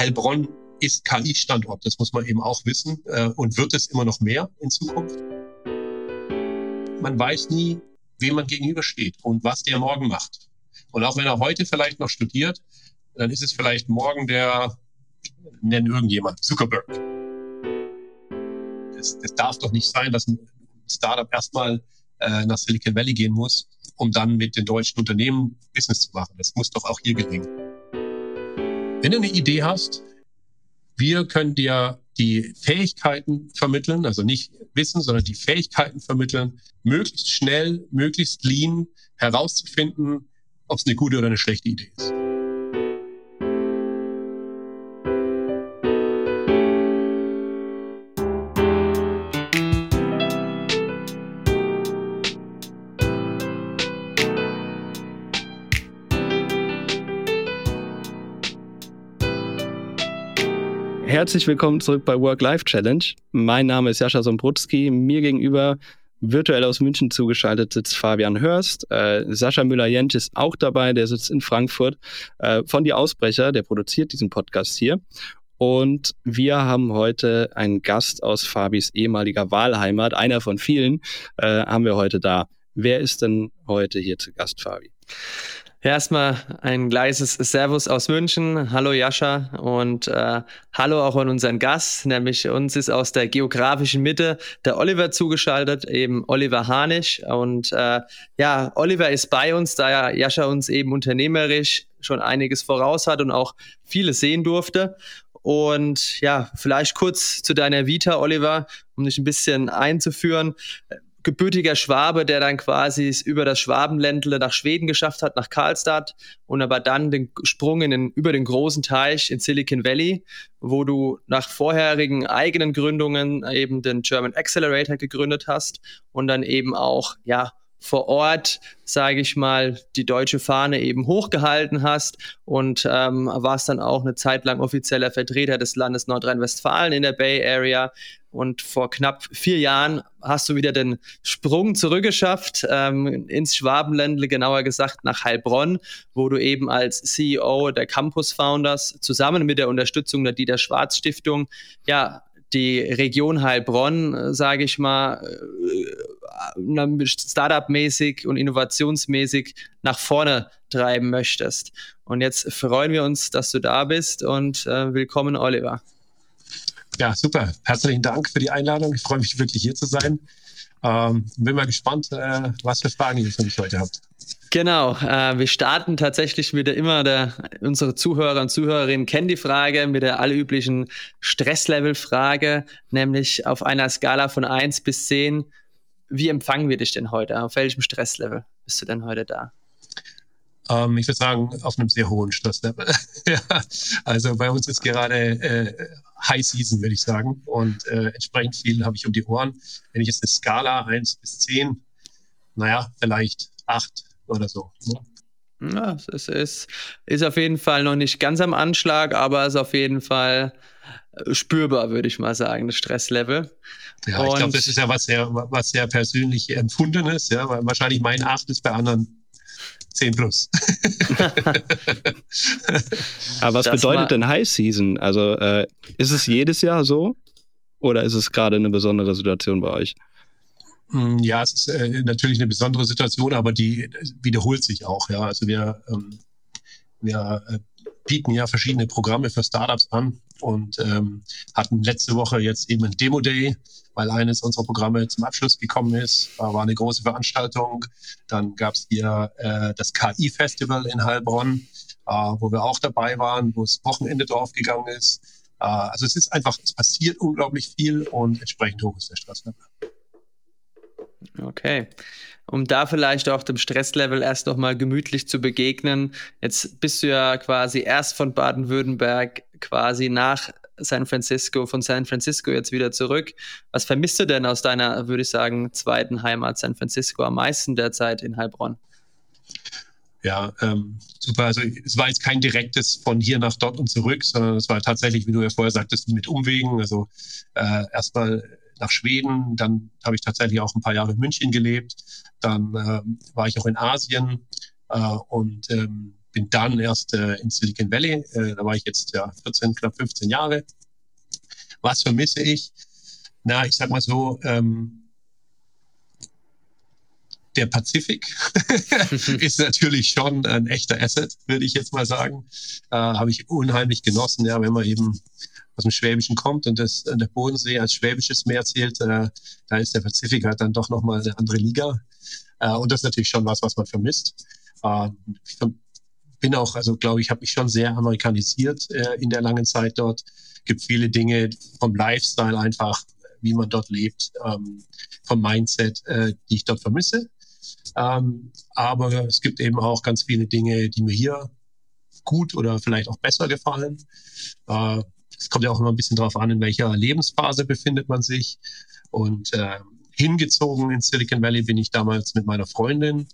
Heilbronn ist KI-Standort, das muss man eben auch wissen äh, und wird es immer noch mehr in Zukunft. Man weiß nie, wem man gegenübersteht und was der morgen macht. Und auch wenn er heute vielleicht noch studiert, dann ist es vielleicht morgen der, nennen irgendjemand, Zuckerberg. Das, das darf doch nicht sein, dass ein Startup erstmal äh, nach Silicon Valley gehen muss, um dann mit den deutschen Unternehmen Business zu machen. Das muss doch auch hier gelingen. Wenn du eine Idee hast, wir können dir die Fähigkeiten vermitteln, also nicht Wissen, sondern die Fähigkeiten vermitteln, möglichst schnell, möglichst lean herauszufinden, ob es eine gute oder eine schlechte Idee ist. Herzlich willkommen zurück bei Work-Life Challenge. Mein Name ist Jascha Sombrutski. Mir gegenüber virtuell aus München zugeschaltet sitzt Fabian Hörst. Äh, Sascha Müller-Jentsch ist auch dabei, der sitzt in Frankfurt. Äh, von Die Ausbrecher, der produziert diesen Podcast hier. Und wir haben heute einen Gast aus Fabis ehemaliger Wahlheimat, einer von vielen, äh, haben wir heute da. Wer ist denn heute hier zu Gast, Fabi? Erstmal ein gleises Servus aus München. Hallo Jascha und äh, hallo auch an unseren Gast, nämlich uns ist aus der geografischen Mitte der Oliver zugeschaltet, eben Oliver Hanisch. Und äh, ja, Oliver ist bei uns, da ja Jascha uns eben unternehmerisch schon einiges voraus hat und auch vieles sehen durfte. Und ja, vielleicht kurz zu deiner Vita, Oliver, um dich ein bisschen einzuführen gebürtiger Schwabe, der dann quasi über das Schwabenländle nach Schweden geschafft hat, nach Karlstadt und aber dann den Sprung in den, über den großen Teich in Silicon Valley, wo du nach vorherigen eigenen Gründungen eben den German Accelerator gegründet hast und dann eben auch, ja, vor Ort, sage ich mal, die deutsche Fahne eben hochgehalten hast und ähm, warst dann auch eine Zeit lang offizieller Vertreter des Landes Nordrhein-Westfalen in der Bay Area. Und vor knapp vier Jahren hast du wieder den Sprung zurückgeschafft ähm, ins Schwabenländle, genauer gesagt nach Heilbronn, wo du eben als CEO der Campus Founders zusammen mit der Unterstützung der Dieter Schwarz Stiftung ja die Region Heilbronn, äh, sage ich mal, äh, Startup-mäßig und innovationsmäßig nach vorne treiben möchtest. Und jetzt freuen wir uns, dass du da bist und äh, willkommen, Oliver. Ja, super. Herzlichen Dank für die Einladung. Ich freue mich wirklich hier zu sein. Ähm, bin mal gespannt, äh, was für Fragen ihr für mich heute habt. Genau, äh, wir starten tatsächlich wieder immer der, unsere Zuhörer und Zuhörerinnen kennen die Frage mit der allüblichen Stresslevel-Frage, nämlich auf einer Skala von 1 bis 10, wie empfangen wir dich denn heute? Auf welchem Stresslevel bist du denn heute da? Ähm, ich würde sagen, auf einem sehr hohen Stresslevel. ja, also bei uns ist gerade äh, High Season, würde ich sagen. Und äh, entsprechend viel habe ich um die Ohren. Wenn ich jetzt eine Skala 1 bis 10, naja, vielleicht 8 oder so. Ne? Ja, es ist, ist auf jeden Fall noch nicht ganz am Anschlag, aber es ist auf jeden Fall äh, spürbar, würde ich mal sagen, das Stresslevel. Ja, ich glaube, das ist ja was sehr, was sehr persönlich empfundenes, ja, weil wahrscheinlich mein 8 ist bei anderen 10 plus. Aber was das bedeutet denn High Season? Also äh, ist es jedes Jahr so oder ist es gerade eine besondere Situation bei euch? Hm, ja, es ist äh, natürlich eine besondere Situation, aber die wiederholt sich auch. Ja, also wir, ähm, wir äh, bieten ja verschiedene Programme für Startups an und ähm, hatten letzte Woche jetzt eben ein Demo Day, weil eines unserer Programme zum Abschluss gekommen ist. War eine große Veranstaltung. Dann gab es hier äh, das KI-Festival in Heilbronn, äh, wo wir auch dabei waren, wo das Wochenende draufgegangen ist. Äh, also es ist einfach, es passiert unglaublich viel und entsprechend hoch ist der Stresslevel. Okay. Um da vielleicht auch dem Stresslevel erst nochmal gemütlich zu begegnen. Jetzt bist du ja quasi erst von Baden-Württemberg quasi nach San Francisco, von San Francisco jetzt wieder zurück. Was vermisst du denn aus deiner, würde ich sagen, zweiten Heimat San Francisco am meisten derzeit in Heilbronn? Ja, ähm, super. Also es war jetzt kein direktes von hier nach dort und zurück, sondern es war tatsächlich, wie du ja vorher sagtest, mit Umwegen. Also äh, erstmal nach Schweden, dann habe ich tatsächlich auch ein paar Jahre in München gelebt, dann äh, war ich auch in Asien äh, und ähm, bin dann erst äh, in Silicon Valley, äh, da war ich jetzt ja 14, knapp 15 Jahre. Was vermisse ich? Na, ich sag mal so, ähm, der Pazifik ist natürlich schon ein echter Asset, würde ich jetzt mal sagen. Äh, Habe ich unheimlich genossen, ja, wenn man eben aus dem Schwäbischen kommt und das, der Bodensee als schwäbisches Meer zählt, äh, da ist der Pazifik halt dann doch nochmal eine andere Liga. Äh, und das ist natürlich schon was, was man vermisst. Äh, ich bin auch, also glaube ich, habe mich schon sehr amerikanisiert äh, in der langen Zeit dort. Gibt viele Dinge vom Lifestyle einfach, wie man dort lebt, ähm, vom Mindset, äh, die ich dort vermisse. Ähm, aber es gibt eben auch ganz viele Dinge, die mir hier gut oder vielleicht auch besser gefallen. Äh, es kommt ja auch immer ein bisschen darauf an, in welcher Lebensphase befindet man sich. Und äh, hingezogen in Silicon Valley bin ich damals mit meiner Freundin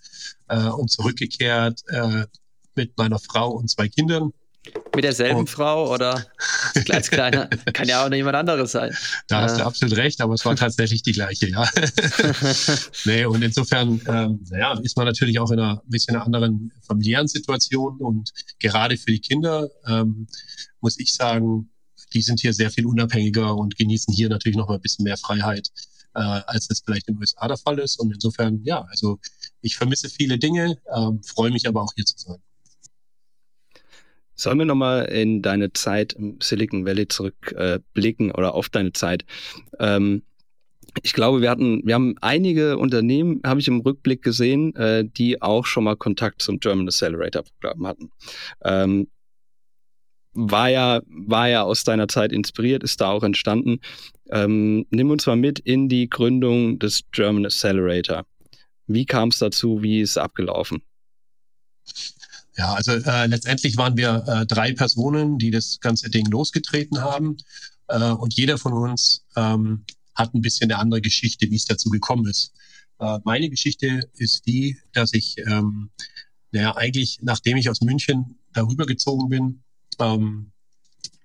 äh, und zurückgekehrt äh, mit meiner Frau und zwei Kindern. Mit derselben und, Frau oder als kleiner? Kann ja auch noch jemand anderes sein. Da hast du absolut recht, aber es war tatsächlich die gleiche, ja. nee, und insofern, ähm, naja, ist man natürlich auch in einer bisschen anderen familiären Situation und gerade für die Kinder ähm, muss ich sagen, die sind hier sehr viel unabhängiger und genießen hier natürlich noch mal ein bisschen mehr Freiheit, äh, als das vielleicht den USA der Fall ist. Und insofern, ja, also ich vermisse viele Dinge, ähm, freue mich aber auch hier zu sein. Sollen wir nochmal in deine Zeit im Silicon Valley zurückblicken äh, oder auf deine Zeit? Ähm, ich glaube, wir hatten, wir haben einige Unternehmen, habe ich im Rückblick gesehen, äh, die auch schon mal Kontakt zum German Accelerator Programm hatten. Ähm, war ja, war ja aus deiner Zeit inspiriert, ist da auch entstanden. Ähm, nimm uns mal mit in die Gründung des German Accelerator. Wie kam es dazu? Wie ist es abgelaufen? Ja, also äh, letztendlich waren wir äh, drei Personen, die das ganze Ding losgetreten haben. Äh, und jeder von uns ähm, hat ein bisschen eine andere Geschichte, wie es dazu gekommen ist. Äh, meine Geschichte ist die, dass ich, ähm, naja, eigentlich, nachdem ich aus München darüber gezogen bin, ähm,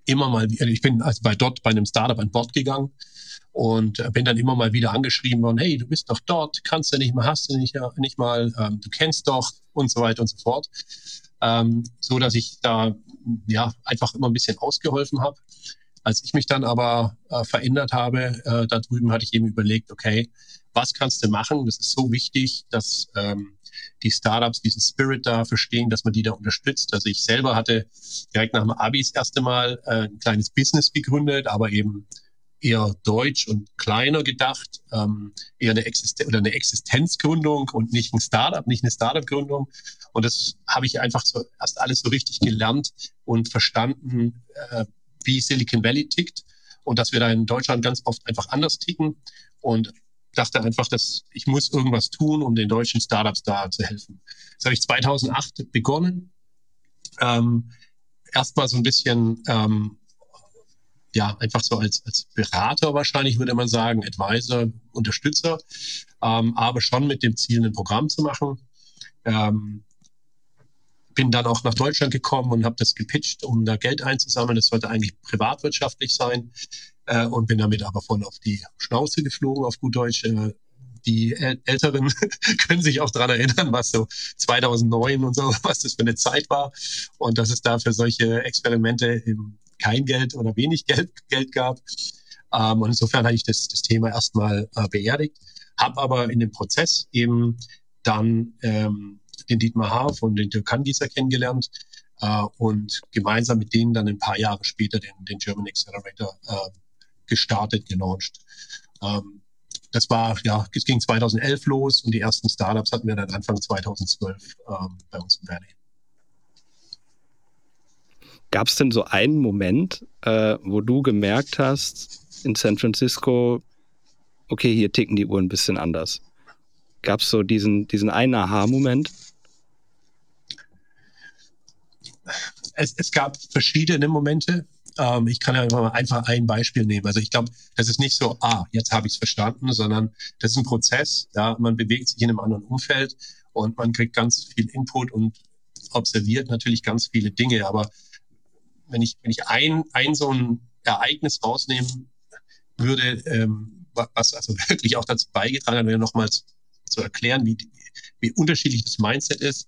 immer mal, ich bin also bei dort bei einem Startup an Bord gegangen und bin dann immer mal wieder angeschrieben worden, hey, du bist doch dort, kannst du nicht mal, hast du nicht, nicht mal, ähm, du kennst doch und so weiter und so fort ähm, so dass ich da ja einfach immer ein bisschen ausgeholfen habe. Als ich mich dann aber äh, verändert habe, äh, da drüben hatte ich eben überlegt, okay, was kannst du machen? Das ist so wichtig, dass ähm, die Startups diesen Spirit da verstehen, dass man die da unterstützt. Also ich selber hatte direkt nach dem Abi das erste Mal äh, ein kleines Business gegründet, aber eben eher deutsch und kleiner gedacht, ähm, eher eine, Existen oder eine Existenzgründung und nicht ein Startup, nicht eine Startup-Gründung. Und das habe ich einfach so erst alles so richtig gelernt und verstanden, äh, wie Silicon Valley tickt und dass wir da in Deutschland ganz oft einfach anders ticken und dachte einfach, dass ich muss irgendwas tun, um den deutschen Startups da zu helfen. Das habe ich 2008 begonnen. Ähm, Erstmal so ein bisschen ähm, ja, einfach so als, als Berater wahrscheinlich, würde man sagen, Advisor, Unterstützer, ähm, aber schon mit dem Ziel, ein Programm zu machen. Ähm, bin dann auch nach Deutschland gekommen und habe das gepitcht, um da Geld einzusammeln. Das sollte eigentlich privatwirtschaftlich sein äh, und bin damit aber voll auf die Schnauze geflogen, auf gut Deutsch. Äh, die Älteren können sich auch daran erinnern, was so 2009 und so, was das für eine Zeit war und dass es da für solche Experimente im kein Geld oder wenig Geld, Geld gab. Ähm, und insofern hatte ich das, das Thema erstmal äh, beerdigt, habe aber in dem Prozess eben dann ähm, den Dietmar Haaf und den Dirk Kangieser kennengelernt äh, und gemeinsam mit denen dann ein paar Jahre später den, den German Accelerator äh, gestartet, gelauncht. Ähm, das war, ja, es ging 2011 los und die ersten Startups hatten wir dann Anfang 2012 ähm, bei uns im Valley. Gab es denn so einen Moment, äh, wo du gemerkt hast, in San Francisco, okay, hier ticken die Uhren ein bisschen anders? Gab es so diesen, diesen einen Aha-Moment? Es, es, gab verschiedene Momente. Ähm, ich kann ja einfach ein Beispiel nehmen. Also ich glaube, das ist nicht so, ah, jetzt habe ich es verstanden, sondern das ist ein Prozess. Ja, man bewegt sich in einem anderen Umfeld und man kriegt ganz viel Input und observiert natürlich ganz viele Dinge. Aber wenn ich, wenn ich ein, ein so ein Ereignis rausnehmen würde, ähm, was also wirklich auch dazu beigetragen hat, mir nochmals zu erklären, wie, wie unterschiedlich das Mindset ist,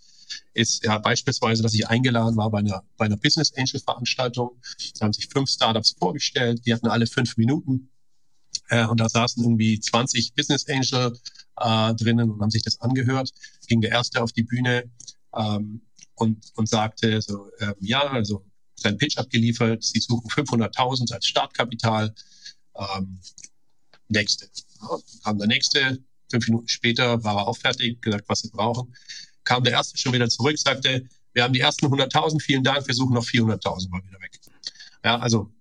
ist ja beispielsweise, dass ich eingeladen war bei einer, bei einer Business Angel Veranstaltung. Da haben sich fünf Startups vorgestellt, die hatten alle fünf Minuten. Äh, und da saßen irgendwie 20 Business Angel äh, drinnen und haben sich das angehört. Ging der erste auf die Bühne ähm, und, und sagte so, ähm, ja, also sein Pitch abgeliefert, sie suchen 500.000 als Startkapital. Ähm, nächste. Ja, kam der nächste, fünf Minuten später war er auch fertig, gesagt, was sie brauchen. Kam der erste schon wieder zurück, sagte, wir haben die ersten 100.000, vielen Dank, wir suchen noch 400.000, war wieder weg. Ja, also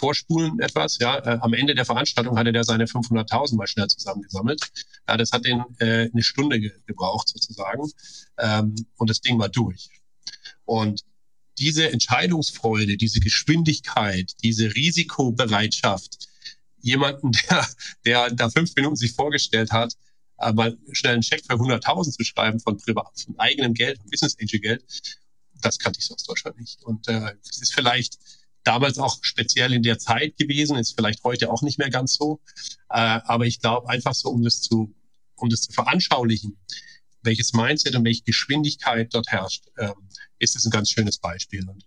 vorspulen etwas. Ja, äh, am Ende der Veranstaltung hatte der seine 500.000 mal schnell zusammengesammelt. Ja, das hat den äh, eine Stunde ge gebraucht sozusagen ähm, und das Ding war durch. Und diese Entscheidungsfreude, diese Geschwindigkeit, diese Risikobereitschaft, jemanden, der, der da fünf Minuten sich vorgestellt hat, mal schnell einen Scheck für 100.000 zu schreiben von privat, von eigenem Geld, von Business Angel Geld, das kannte ich so aus Deutschland nicht. Und äh, es ist vielleicht damals auch speziell in der Zeit gewesen, ist vielleicht heute auch nicht mehr ganz so. Äh, aber ich glaube einfach so, um das zu, um das zu veranschaulichen, welches Mindset und welche Geschwindigkeit dort herrscht, ähm, ist es ein ganz schönes Beispiel. Und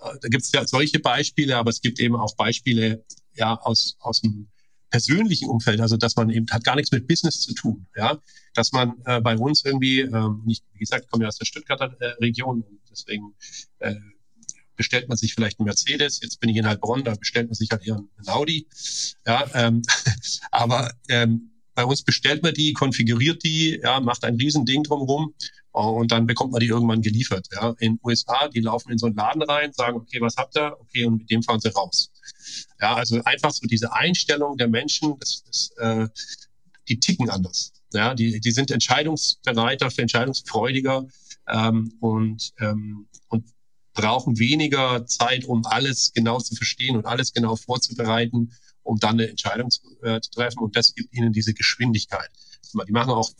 äh, da gibt es ja solche Beispiele, aber es gibt eben auch Beispiele ja aus, aus dem persönlichen Umfeld, also dass man eben hat gar nichts mit Business zu tun, ja, dass man äh, bei uns irgendwie, ähm, nicht, wie gesagt, ich komme ja aus der Stuttgarter äh, Region und deswegen äh, bestellt man sich vielleicht einen Mercedes, jetzt bin ich in Heilbronn, da bestellt man sich halt eher einen Audi. Ja, ähm, aber ähm, bei uns bestellt man die, konfiguriert die, ja, macht ein Riesending drumherum und dann bekommt man die irgendwann geliefert. Ja. In USA, die laufen in so einen Laden rein, sagen, okay, was habt ihr? Okay, und mit dem fahren sie raus. Ja, also einfach so diese Einstellung der Menschen, das, das, äh, die ticken anders. Ja, die, die sind entscheidungsbereiter, entscheidungsfreudiger ähm, und, ähm, und brauchen weniger Zeit, um alles genau zu verstehen und alles genau vorzubereiten, um dann eine Entscheidung zu, äh, zu treffen. Und das gibt ihnen diese Geschwindigkeit. Die machen auch,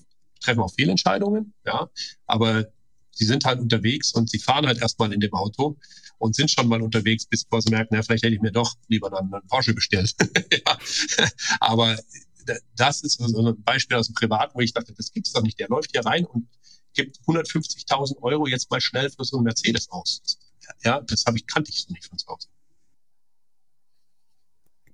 treffen auch Fehlentscheidungen, ja, aber sie sind halt unterwegs und sie fahren halt erstmal in dem Auto und sind schon mal unterwegs, bis sie merken, ja, vielleicht hätte ich mir doch lieber dann einen Porsche bestellt. Aber das ist so ein Beispiel aus dem Privat, wo ich dachte, das gibt's doch nicht. Der läuft hier rein und gibt 150.000 Euro jetzt mal schnell für so einen Mercedes aus. Ja, das habe ich, kannte ich so nicht von zu Hause.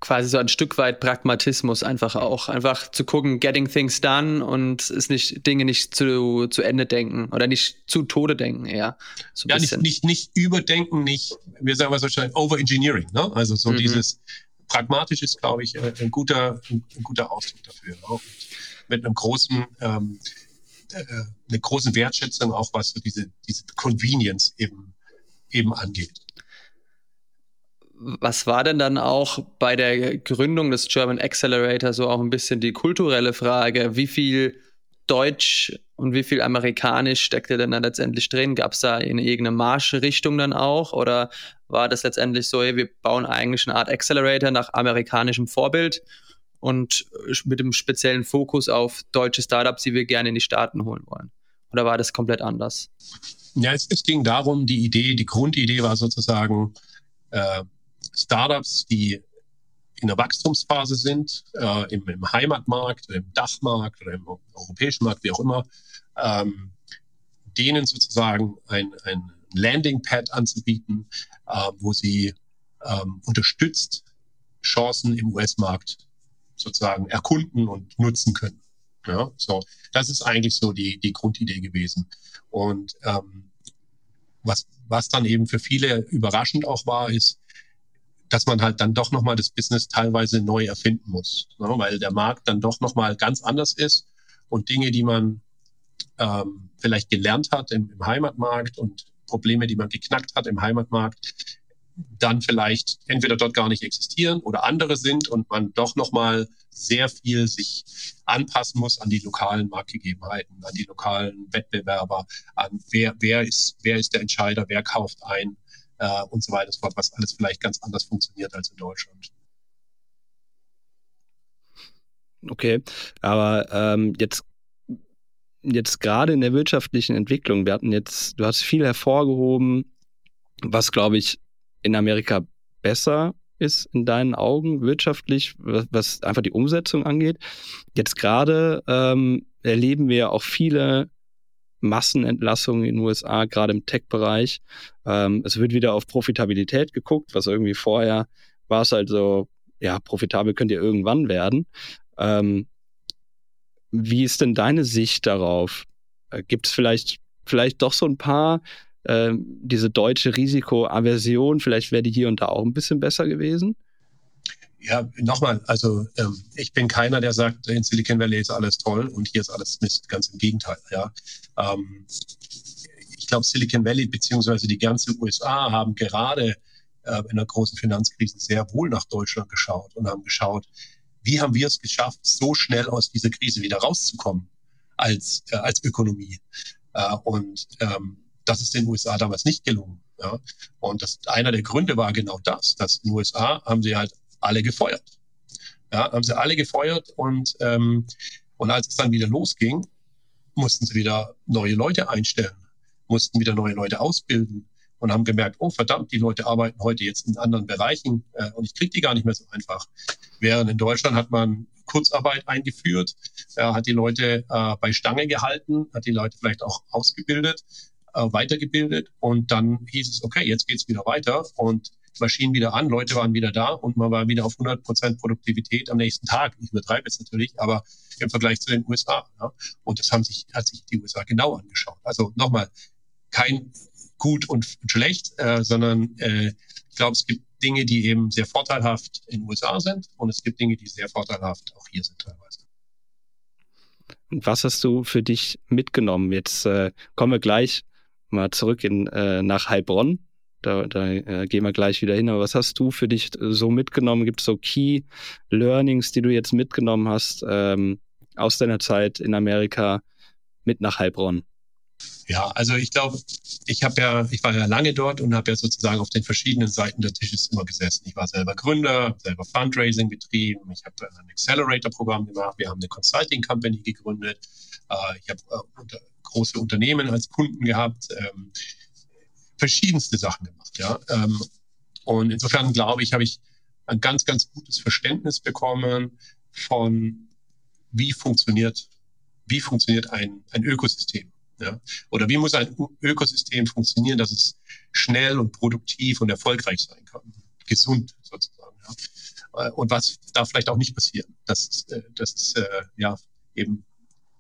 Quasi so ein Stück weit Pragmatismus einfach auch. Einfach zu gucken, getting things done und ist nicht, Dinge nicht zu, zu Ende denken oder nicht zu Tode denken eher. So ja, nicht, nicht, nicht überdenken, nicht, wir sagen was wahrscheinlich Overengineering, ne? Also so mhm. dieses pragmatisch ist, glaube ich, äh, ein guter, ein, guter Ausdruck dafür. Ne? mit einem großen ähm, äh, eine große Wertschätzung auch was so diese, diese Convenience eben, eben angeht. Was war denn dann auch bei der Gründung des German Accelerator so auch ein bisschen die kulturelle Frage? Wie viel Deutsch und wie viel Amerikanisch steckte denn da letztendlich drin? Gab es da in irgendeine Marschrichtung dann auch? Oder war das letztendlich so, hey, wir bauen eigentlich eine Art Accelerator nach amerikanischem Vorbild und äh, mit dem speziellen Fokus auf deutsche Startups, die wir gerne in die Staaten holen wollen? Oder war das komplett anders? Ja, es, es ging darum, die Idee, die Grundidee war sozusagen äh, Startups, die in der Wachstumsphase sind, äh, im, im, Heimatmarkt im Dachmarkt oder im europäischen Markt, wie auch immer, ähm, denen sozusagen ein, ein Landing-Pad anzubieten, äh, wo sie ähm, unterstützt Chancen im US-Markt sozusagen erkunden und nutzen können. Ja, so, das ist eigentlich so die, die Grundidee gewesen. Und ähm, was, was dann eben für viele überraschend auch war, ist, dass man halt dann doch nochmal das Business teilweise neu erfinden muss, ne? weil der Markt dann doch nochmal ganz anders ist und Dinge, die man ähm, vielleicht gelernt hat im, im Heimatmarkt und Probleme, die man geknackt hat im Heimatmarkt, dann vielleicht entweder dort gar nicht existieren oder andere sind und man doch nochmal sehr viel sich anpassen muss an die lokalen Marktgegebenheiten, an die lokalen Wettbewerber, an wer, wer, ist, wer ist der Entscheider, wer kauft ein äh, und so weiter, was alles vielleicht ganz anders funktioniert als in Deutschland. Okay, aber ähm, jetzt jetzt gerade in der wirtschaftlichen Entwicklung, wir hatten jetzt, du hast viel hervorgehoben, was glaube ich in Amerika besser ist in deinen Augen wirtschaftlich, was, was einfach die Umsetzung angeht. Jetzt gerade ähm, erleben wir auch viele Massenentlassungen in den USA, gerade im Tech-Bereich. Ähm, es wird wieder auf Profitabilität geguckt, was irgendwie vorher war es halt so, ja, profitabel könnt ihr irgendwann werden. Ähm, wie ist denn deine Sicht darauf? Äh, Gibt es vielleicht, vielleicht doch so ein paar, äh, diese deutsche Risikoaversion, vielleicht wäre die hier und da auch ein bisschen besser gewesen? Ja, nochmal, also ähm, ich bin keiner, der sagt, in Silicon Valley ist alles toll und hier ist alles Mist. Ganz im Gegenteil. Ja. Ähm, ich glaube, Silicon Valley beziehungsweise die ganze USA haben gerade äh, in der großen Finanzkrise sehr wohl nach Deutschland geschaut und haben geschaut, wie haben wir es geschafft, so schnell aus dieser Krise wieder rauszukommen als, äh, als Ökonomie. Äh, und ähm, das ist den USA damals nicht gelungen. Ja. Und das, einer der Gründe war genau das, dass in den USA haben sie halt alle gefeuert. Ja, haben sie alle gefeuert und, ähm, und als es dann wieder losging, mussten sie wieder neue Leute einstellen, mussten wieder neue Leute ausbilden und haben gemerkt, oh verdammt, die Leute arbeiten heute jetzt in anderen Bereichen äh, und ich kriege die gar nicht mehr so einfach. Während in Deutschland hat man Kurzarbeit eingeführt, äh, hat die Leute äh, bei Stange gehalten, hat die Leute vielleicht auch ausgebildet, äh, weitergebildet und dann hieß es, okay, jetzt geht's wieder weiter und Maschinen wieder an, Leute waren wieder da und man war wieder auf 100 Prozent Produktivität am nächsten Tag. Ich übertreibe jetzt natürlich, aber im Vergleich zu den USA. Ja. Und das haben sich, hat sich die USA genau angeschaut. Also nochmal, kein gut und schlecht, äh, sondern äh, ich glaube, es gibt Dinge, die eben sehr vorteilhaft in den USA sind und es gibt Dinge, die sehr vorteilhaft auch hier sind teilweise. Was hast du für dich mitgenommen? Jetzt äh, kommen wir gleich mal zurück in, äh, nach Heilbronn. Da, da äh, gehen wir gleich wieder hin. Aber was hast du für dich so mitgenommen? Gibt es so Key Learnings, die du jetzt mitgenommen hast ähm, aus deiner Zeit in Amerika mit nach Heilbronn? Ja, also ich glaube, ich habe ja, ich war ja lange dort und habe ja sozusagen auf den verschiedenen Seiten des Tisches immer gesessen. Ich war selber Gründer, selber Fundraising betrieben, ich habe ein Accelerator-Programm gemacht, wir haben eine Consulting Company gegründet, äh, ich habe äh, große Unternehmen als Kunden gehabt, ähm, verschiedenste Sachen gemacht, ja. Ähm, und insofern glaube ich, habe ich ein ganz, ganz gutes Verständnis bekommen von wie funktioniert, wie funktioniert ein, ein Ökosystem. Ja? Oder wie muss ein Ökosystem funktionieren, dass es schnell und produktiv und erfolgreich sein kann? Gesund sozusagen. Ja? Äh, und was darf vielleicht auch nicht passieren, dass, äh, dass äh, ja, eben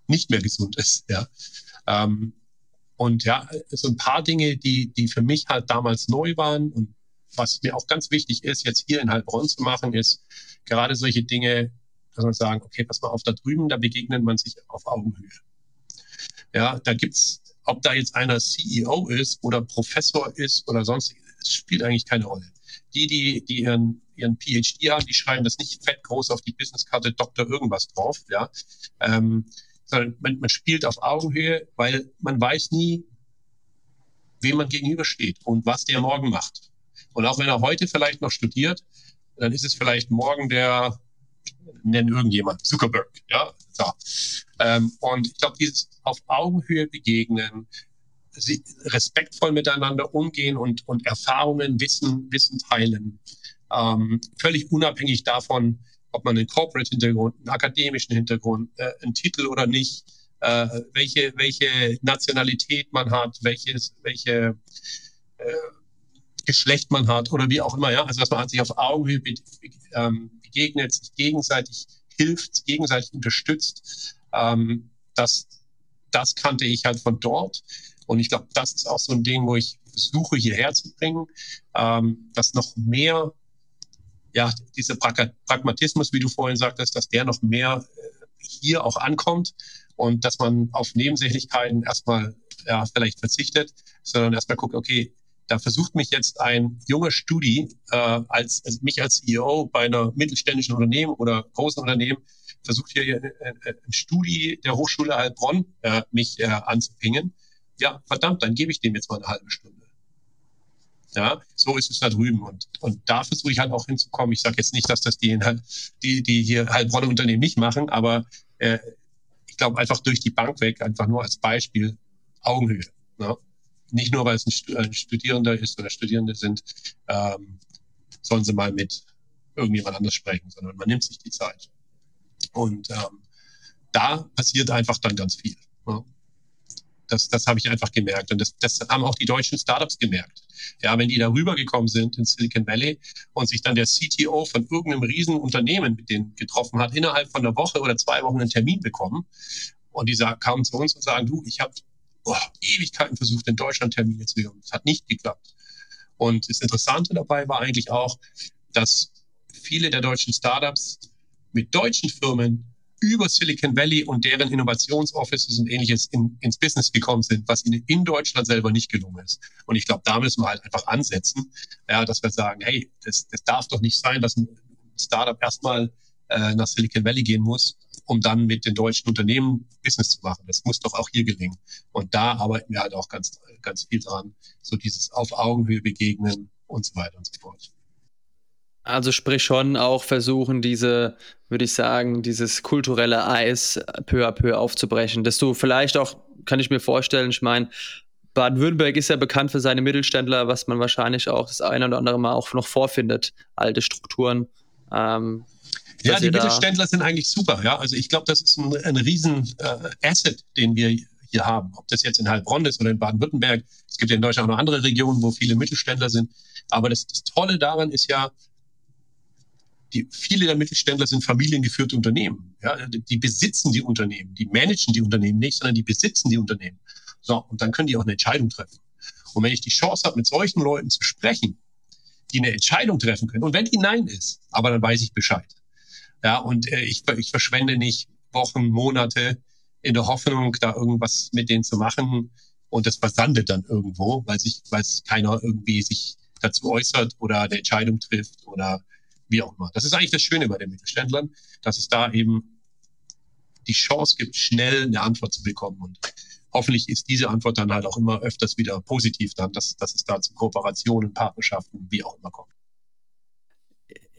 nicht mehr gesund ist. Ja? Ähm, und ja, so ein paar Dinge, die, die für mich halt damals neu waren und was mir auch ganz wichtig ist, jetzt hier in Heilbronn zu machen, ist gerade solche Dinge, dass man sagen, okay, pass mal auf, da drüben, da begegnet man sich auf Augenhöhe. Ja, da gibt's, ob da jetzt einer CEO ist oder Professor ist oder sonst, spielt eigentlich keine Rolle. Die, die, die ihren, ihren PhD haben, die schreiben das nicht fett groß auf die Businesskarte Doktor irgendwas drauf, ja. Ähm, sondern man, man spielt auf Augenhöhe, weil man weiß nie, wem man gegenübersteht und was der morgen macht. Und auch wenn er heute vielleicht noch studiert, dann ist es vielleicht morgen der, nennen irgendjemand, Zuckerberg, ja. So. Ähm, und ich glaube, dieses auf Augenhöhe begegnen, respektvoll miteinander umgehen und, und Erfahrungen, Wissen, Wissen teilen, ähm, völlig unabhängig davon, ob man einen Corporate-Hintergrund, einen akademischen Hintergrund, äh, einen Titel oder nicht, äh, welche, welche Nationalität man hat, welches, welche äh, Geschlecht man hat oder wie auch immer, ja. Also dass man sich auf Augenhöhe be ähm, begegnet, sich gegenseitig hilft, gegenseitig unterstützt. Ähm, das, das kannte ich halt von dort. Und ich glaube, das ist auch so ein Ding, wo ich versuche, hierher zu bringen, ähm, dass noch mehr, ja, dieser Pragmatismus, wie du vorhin sagtest, dass der noch mehr äh, hier auch ankommt und dass man auf Nebensächlichkeiten erstmal ja, vielleicht verzichtet, sondern erstmal guckt, okay, da versucht mich jetzt ein junger Studi äh, als, als mich als CEO bei einer mittelständischen Unternehmen oder großen Unternehmen versucht hier ein, ein Studi der Hochschule Heilbronn äh, mich äh, anzupingen. Ja, verdammt, dann gebe ich dem jetzt mal eine halbe Stunde. Ja, so ist es da drüben. Und, und da versuche ich halt auch hinzukommen. Ich sage jetzt nicht, dass das die, die, die hier Heilbronner Unternehmen nicht machen, aber äh, ich glaube einfach durch die Bank weg, einfach nur als Beispiel Augenhöhe. Ne? Nicht nur, weil es ein Studierender ist oder Studierende sind, ähm, sollen sie mal mit irgendjemand anders sprechen, sondern man nimmt sich die Zeit. Und ähm, da passiert einfach dann ganz viel. Ne? Das, das habe ich einfach gemerkt. Und das, das haben auch die deutschen Startups gemerkt. Ja, wenn die da rübergekommen sind in Silicon Valley und sich dann der CTO von irgendeinem Riesenunternehmen mit denen getroffen hat, innerhalb von einer Woche oder zwei Wochen einen Termin bekommen. Und die kamen zu uns und sagen, du, ich habe oh, Ewigkeiten versucht, in Deutschland Termine zu bekommen. Es hat nicht geklappt. Und das Interessante dabei war eigentlich auch, dass viele der deutschen Startups mit deutschen Firmen über Silicon Valley und deren Innovationsoffices und ähnliches in, ins Business gekommen sind, was ihnen in Deutschland selber nicht gelungen ist. Und ich glaube, da müssen wir halt einfach ansetzen, ja, dass wir sagen, hey, das, das darf doch nicht sein, dass ein Startup erstmal äh, nach Silicon Valley gehen muss, um dann mit den deutschen Unternehmen Business zu machen. Das muss doch auch hier gelingen. Und da arbeiten wir halt auch ganz, ganz viel dran, so dieses auf Augenhöhe begegnen und so weiter und so fort. Also sprich schon auch versuchen, diese, würde ich sagen, dieses kulturelle Eis peu à peu aufzubrechen. Dass du vielleicht auch, kann ich mir vorstellen, ich meine, Baden-Württemberg ist ja bekannt für seine Mittelständler, was man wahrscheinlich auch das eine oder andere Mal auch noch vorfindet, alte Strukturen. Ähm, ja, die Mittelständler sind eigentlich super. Ja, also ich glaube, das ist ein, ein riesen äh, Asset, den wir hier haben. Ob das jetzt in Heilbronn ist oder in Baden-Württemberg. Es gibt ja in Deutschland auch noch andere Regionen, wo viele Mittelständler sind. Aber das, das Tolle daran ist ja, die, viele der Mittelständler sind familiengeführte Unternehmen. Ja, die besitzen die Unternehmen, die managen die Unternehmen nicht, sondern die besitzen die Unternehmen. So, und dann können die auch eine Entscheidung treffen. Und wenn ich die Chance habe, mit solchen Leuten zu sprechen, die eine Entscheidung treffen können, und wenn die Nein ist, aber dann weiß ich Bescheid. Ja, und äh, ich, ich verschwende nicht Wochen, Monate in der Hoffnung, da irgendwas mit denen zu machen und das versandet dann irgendwo, weil sich, weil keiner irgendwie sich dazu äußert oder eine Entscheidung trifft oder wie auch immer. Das ist eigentlich das Schöne bei den Mittelständlern, dass es da eben die Chance gibt, schnell eine Antwort zu bekommen. Und hoffentlich ist diese Antwort dann halt auch immer öfters wieder positiv dann, dass, dass es da zu Kooperationen, Partnerschaften, wie auch immer kommt.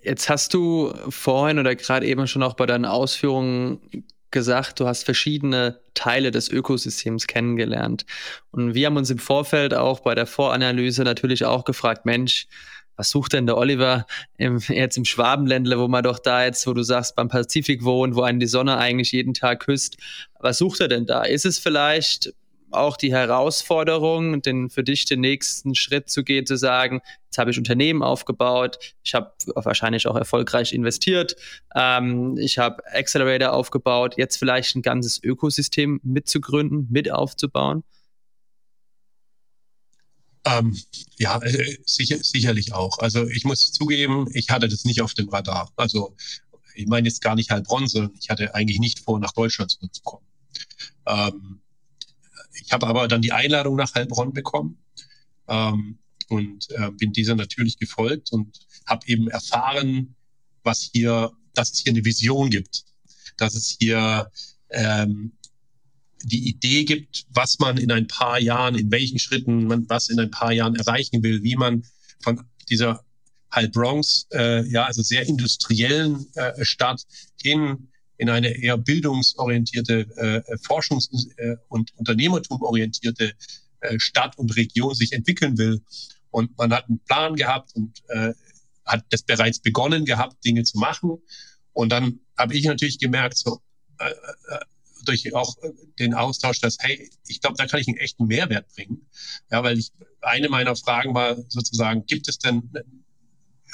Jetzt hast du vorhin oder gerade eben schon auch bei deinen Ausführungen gesagt, du hast verschiedene Teile des Ökosystems kennengelernt. Und wir haben uns im Vorfeld auch bei der Voranalyse natürlich auch gefragt, Mensch, was sucht denn der Oliver im, jetzt im Schwabenländle, wo man doch da jetzt, wo du sagst, beim Pazifik wohnt, wo einen die Sonne eigentlich jeden Tag küsst. Was sucht er denn da? Ist es vielleicht auch die Herausforderung, den, für dich den nächsten Schritt zu gehen, zu sagen, jetzt habe ich Unternehmen aufgebaut, ich habe wahrscheinlich auch erfolgreich investiert, ähm, ich habe Accelerator aufgebaut, jetzt vielleicht ein ganzes Ökosystem mitzugründen, mit aufzubauen? Ähm, ja, äh, sicher, sicherlich auch. Also ich muss zugeben, ich hatte das nicht auf dem Radar. Also ich meine jetzt gar nicht Heilbronn, sondern ich hatte eigentlich nicht vor, nach Deutschland zurückzukommen. Ähm, ich habe aber dann die Einladung nach Heilbronn bekommen ähm, und äh, bin dieser natürlich gefolgt und habe eben erfahren, was hier, dass es hier eine Vision gibt, dass es hier ähm, die Idee gibt, was man in ein paar Jahren, in welchen Schritten man was in ein paar Jahren erreichen will, wie man von dieser halb Bronx, äh, ja, also sehr industriellen äh, Stadt hin in eine eher bildungsorientierte, äh, forschungs- äh, und unternehmertumorientierte äh, Stadt und Region sich entwickeln will. Und man hat einen Plan gehabt und äh, hat das bereits begonnen gehabt, Dinge zu machen. Und dann habe ich natürlich gemerkt, so, äh, äh durch auch äh, den Austausch, dass, hey, ich glaube, da kann ich einen echten Mehrwert bringen. Ja, weil ich, eine meiner Fragen war sozusagen, gibt es denn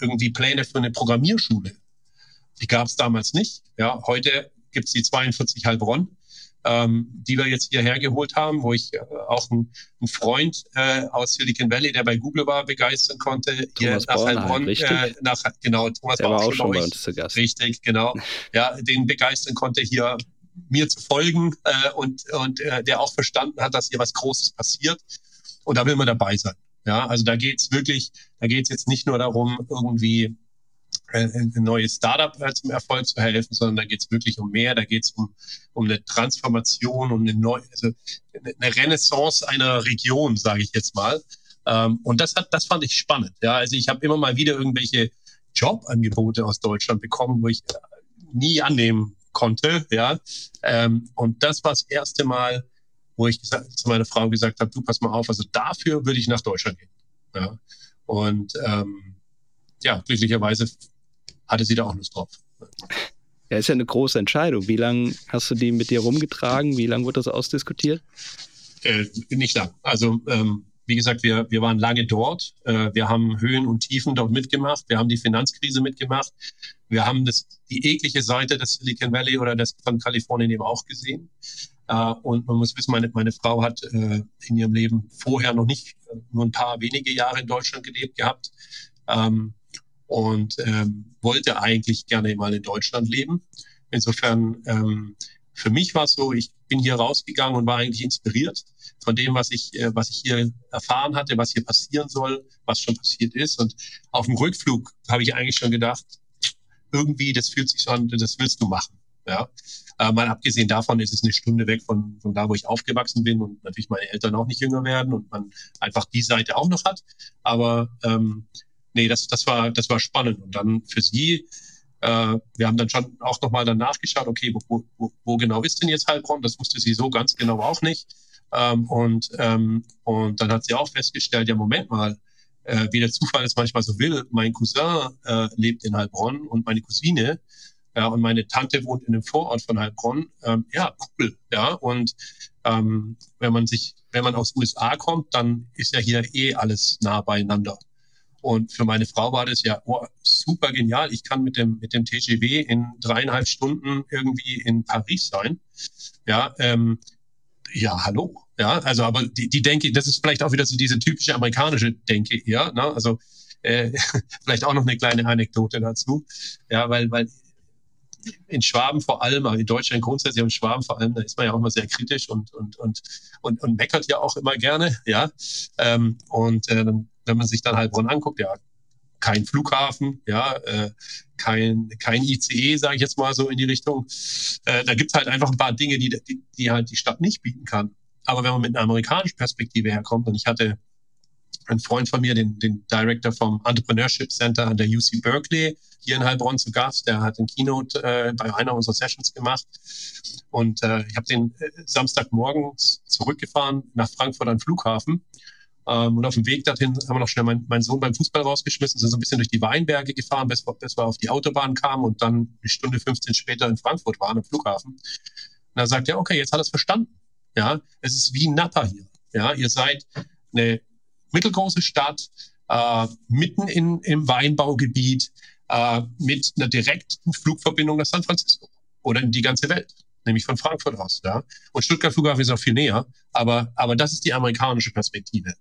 irgendwie Pläne für eine Programmierschule? Die gab es damals nicht. Ja, heute gibt es die 42 Heilbronn, ähm, die wir jetzt hierher geholt haben, wo ich äh, auch einen, einen Freund äh, aus Silicon Valley, der bei Google war, begeistern konnte, Thomas hier nach Heilbronn, äh, nach, genau, Thomas der war auch schon bei uns zu Gast. Richtig, genau. ja, den begeistern konnte, hier mir zu folgen äh, und, und äh, der auch verstanden hat, dass hier was Großes passiert. Und da will man dabei sein. Ja, also da geht's wirklich, da geht's jetzt nicht nur darum, irgendwie äh, ein neues Startup äh, zum Erfolg zu helfen, sondern da geht's wirklich um mehr, da geht's um, um eine Transformation, um eine neue, also eine Renaissance einer Region, sage ich jetzt mal. Ähm, und das hat, das fand ich spannend. Ja, also ich habe immer mal wieder irgendwelche Jobangebote aus Deutschland bekommen, wo ich äh, nie annehmen konnte. Ja, ähm, und das war das erste Mal, wo ich gesagt, zu meiner Frau gesagt habe: Du pass mal auf, also dafür würde ich nach Deutschland gehen. Ja, und ähm, ja, glücklicherweise hatte sie da auch Lust drauf. Ja, ist ja eine große Entscheidung. Wie lange hast du die mit dir rumgetragen? Wie lange wurde das ausdiskutiert? Äh, nicht lang. Also ähm, wie gesagt, wir, wir waren lange dort. Äh, wir haben Höhen und Tiefen dort mitgemacht. Wir haben die Finanzkrise mitgemacht. Wir haben das, die eklige Seite des Silicon Valley oder des, von Kalifornien eben auch gesehen. Äh, und man muss wissen, meine, meine Frau hat äh, in ihrem Leben vorher noch nicht nur ein paar wenige Jahre in Deutschland gelebt gehabt. Ähm, und ähm, wollte eigentlich gerne mal in Deutschland leben. Insofern, ähm, für mich war es so, ich bin hier rausgegangen und war eigentlich inspiriert von dem, was ich, äh, was ich hier erfahren hatte, was hier passieren soll, was schon passiert ist. Und auf dem Rückflug habe ich eigentlich schon gedacht, irgendwie, das fühlt sich so an, das willst du machen. Ja. Äh, mal abgesehen davon ist es eine Stunde weg von, von da, wo ich aufgewachsen bin und natürlich meine Eltern auch nicht jünger werden und man einfach die Seite auch noch hat. Aber ähm, nee, das, das war, das war spannend. Und dann für sie äh, wir haben dann schon auch nochmal dann nachgeschaut, okay, wo, wo, wo genau ist denn jetzt Heilbronn? Das wusste sie so ganz genau auch nicht. Ähm, und, ähm, und dann hat sie auch festgestellt, ja, Moment mal, äh, wie der Zufall es manchmal so will, mein Cousin äh, lebt in Heilbronn und meine Cousine ja, und meine Tante wohnt in einem Vorort von Heilbronn. Ähm, ja, cool. Ja, und ähm, wenn man sich, wenn man aus USA kommt, dann ist ja hier eh alles nah beieinander. Und für meine Frau war das ja oh, super genial. Ich kann mit dem, mit dem TGW in dreieinhalb Stunden irgendwie in Paris sein. Ja, ähm, ja, hallo. Ja, also, aber die, die Denke, das ist vielleicht auch wieder so diese typische amerikanische Denke hier. Ne? Also, äh, vielleicht auch noch eine kleine Anekdote dazu. Ja, weil, weil in Schwaben vor allem, aber in Deutschland grundsätzlich, in Schwaben vor allem, da ist man ja auch immer sehr kritisch und, und, und, und, und meckert ja auch immer gerne, ja. Ähm, und äh, wenn man sich dann Heilbronn anguckt, ja, kein Flughafen, ja, äh, kein, kein ICE, sage ich jetzt mal so in die Richtung. Äh, da es halt einfach ein paar Dinge, die, die, die halt die Stadt nicht bieten kann. Aber wenn man mit einer amerikanischen Perspektive herkommt, und ich hatte einen Freund von mir, den, den Director vom Entrepreneurship Center an der UC Berkeley, hier in Heilbronn zu Gast, der hat ein Keynote äh, bei einer unserer Sessions gemacht. Und äh, ich habe den äh, Samstagmorgen zurückgefahren nach Frankfurt am Flughafen ähm, und auf dem Weg dorthin haben wir noch schnell meinen mein Sohn beim Fußball rausgeschmissen, sind so ein bisschen durch die Weinberge gefahren, bis, bis wir auf die Autobahn kamen und dann eine Stunde 15 später in Frankfurt waren, am Flughafen. Und da sagt er, okay, jetzt hat er es verstanden. Ja, es ist wie Napa hier. Ja, ihr seid eine mittelgroße Stadt, äh, mitten in, im Weinbaugebiet, äh, mit einer direkten Flugverbindung nach San Francisco oder in die ganze Welt nämlich von Frankfurt aus. Ja? Und Stuttgart Flughafen ist auch viel näher, aber, aber das ist die amerikanische Perspektive.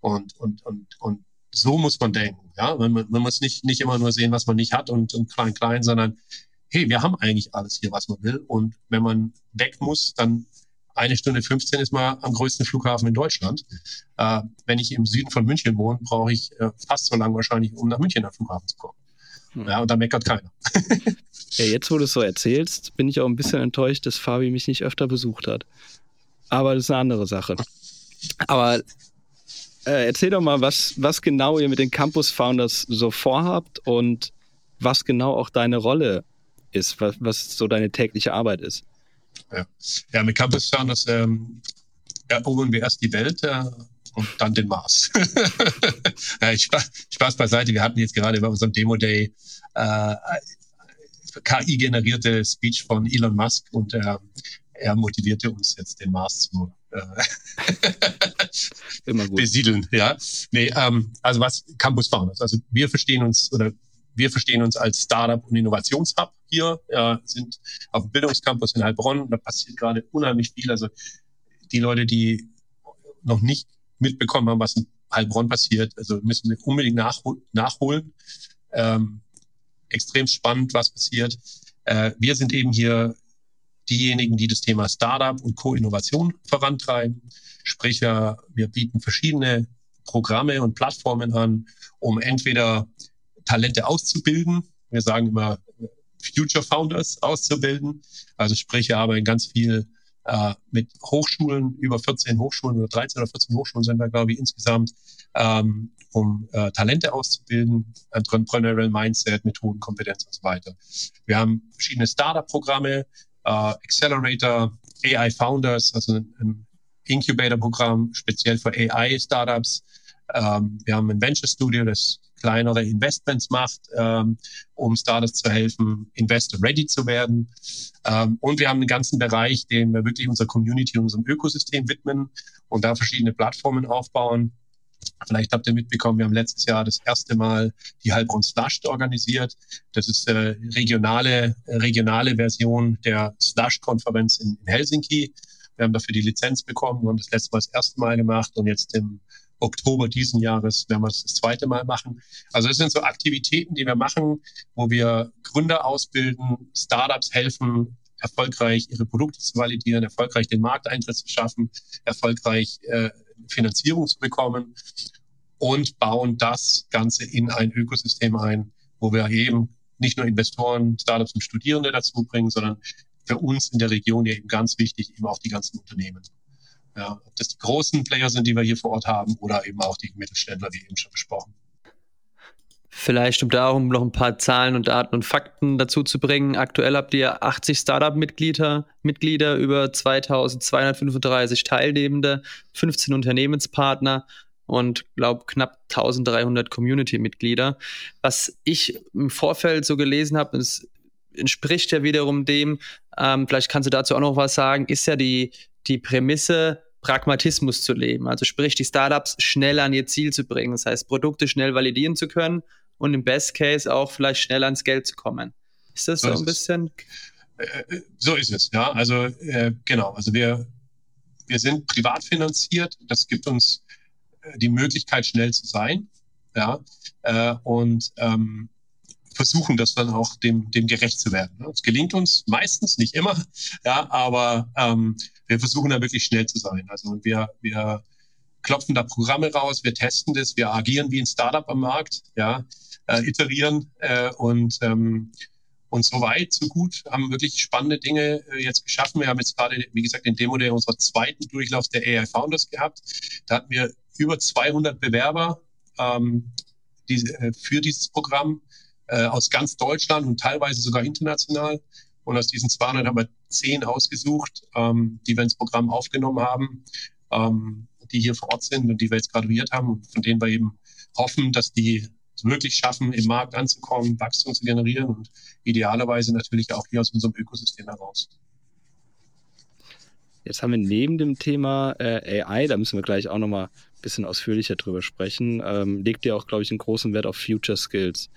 Und, und, und, und so muss man denken. Ja? Man, man muss nicht, nicht immer nur sehen, was man nicht hat und, und klein, klein, sondern hey, wir haben eigentlich alles hier, was man will. Und wenn man weg muss, dann eine Stunde 15 ist mal am größten Flughafen in Deutschland. Äh, wenn ich im Süden von München wohne, brauche ich äh, fast so lange wahrscheinlich, um nach München am Flughafen zu kommen. Hm. Ja, und da meckert keiner. Ja, jetzt, wo du es so erzählst, bin ich auch ein bisschen enttäuscht, dass Fabi mich nicht öfter besucht hat. Aber das ist eine andere Sache. Aber äh, erzähl doch mal, was, was genau ihr mit den Campus Founders so vorhabt und was genau auch deine Rolle ist, was, was so deine tägliche Arbeit ist. Ja, ja mit Campus Founders ähm, erobern wir erst die Welt äh, und dann den Mars. ja, Spaß, Spaß beiseite. Wir hatten jetzt gerade bei unserem Demo Day äh, KI-generierte Speech von Elon Musk und er, er motivierte uns jetzt den Mars zu äh, besiedeln. Ja, nee, ähm, also was Campus Founders. Also wir verstehen uns oder wir verstehen uns als Startup und Innovationshub hier, äh, sind auf dem Bildungscampus in Heilbronn. Da passiert gerade unheimlich viel. Also die Leute, die noch nicht mitbekommen haben, was in Heilbronn passiert, also müssen wir unbedingt nachhol nachholen. Ähm, extrem spannend, was passiert. Äh, wir sind eben hier diejenigen, die das Thema Startup und Co-Innovation vorantreiben. Sprich, wir, bieten verschiedene Programme und Plattformen an, um entweder Talente auszubilden. Wir sagen immer Future Founders auszubilden. Also sprich, wir arbeiten ganz viel äh, mit Hochschulen, über 14 Hochschulen oder 13 oder 14 Hochschulen sind wir, glaube ich, insgesamt, ähm, um äh, Talente auszubilden, Entrepreneurial Mindset, Methoden, Kompetenz und so weiter. Wir haben verschiedene Startup-Programme, äh, Accelerator, AI Founders, also ein, ein Incubator-Programm speziell für AI-Startups. Ähm, wir haben ein Venture Studio, das kleinere Investments macht, ähm, um Startups zu helfen, Investor ready zu werden. Ähm, und wir haben einen ganzen Bereich, den wir wirklich unserer Community, unserem Ökosystem widmen und da verschiedene Plattformen aufbauen. Vielleicht habt ihr mitbekommen, wir haben letztes Jahr das erste Mal die Heilbronn Slush organisiert. Das ist eine regionale, regionale Version der Slush-Konferenz in, in Helsinki. Wir haben dafür die Lizenz bekommen und das letzte Mal das erste Mal gemacht und jetzt im Oktober diesen Jahres werden wir es das zweite Mal machen. Also es sind so Aktivitäten, die wir machen, wo wir Gründer ausbilden, Startups helfen, erfolgreich ihre Produkte zu validieren, erfolgreich den Markteintritt zu schaffen, erfolgreich äh, Finanzierung zu bekommen und bauen das Ganze in ein Ökosystem ein, wo wir eben nicht nur Investoren, Startups und Studierende dazu bringen, sondern für uns in der Region ja eben ganz wichtig, eben auch die ganzen Unternehmen. Ja, ob das die großen Player sind, die wir hier vor Ort haben, oder eben auch die Mittelständler, wie eben schon besprochen. Vielleicht, um darum noch ein paar Zahlen und Daten und Fakten dazu zu bringen. Aktuell habt ihr 80 Startup-Mitglieder, Mitglieder über 2235 Teilnehmende, 15 Unternehmenspartner und glaube knapp 1300 Community-Mitglieder. Was ich im Vorfeld so gelesen habe, es entspricht ja wiederum dem, ähm, vielleicht kannst du dazu auch noch was sagen, ist ja die, die Prämisse, Pragmatismus zu leben. Also sprich, die Startups schnell an ihr Ziel zu bringen. Das heißt, Produkte schnell validieren zu können und im Best Case auch vielleicht schnell ans Geld zu kommen. Ist das so, so ein bisschen? Äh, äh, so ist es, ja. Also äh, genau, also wir, wir sind privat finanziert. Das gibt uns äh, die Möglichkeit, schnell zu sein. Ja. Äh, und ähm, versuchen das dann auch dem, dem gerecht zu werden. Es gelingt uns meistens, nicht immer, ja, aber ähm, wir versuchen da wirklich schnell zu sein. Also wir, wir klopfen da Programme raus, wir testen das, wir agieren wie ein Startup am Markt, ja, äh, iterieren äh, und ähm, und so weit, so gut, haben wirklich spannende Dinge äh, jetzt geschaffen. Wir haben jetzt gerade, wie gesagt, den Demo der unserer zweiten Durchlauf der AI Founders gehabt. Da hatten wir über 200 Bewerber ähm, die, äh, für dieses Programm äh, aus ganz Deutschland und teilweise sogar international. Und aus diesen 200 haben wir zehn ausgesucht, ähm, die wir ins Programm aufgenommen haben, ähm, die hier vor Ort sind und die wir jetzt graduiert haben und von denen wir eben hoffen, dass die es wirklich schaffen, im Markt anzukommen, Wachstum zu generieren und idealerweise natürlich auch hier aus unserem Ökosystem heraus. Jetzt haben wir neben dem Thema äh, AI, da müssen wir gleich auch nochmal bisschen ausführlicher drüber sprechen, ähm, legt ihr auch, glaube ich, einen großen Wert auf Future Skills.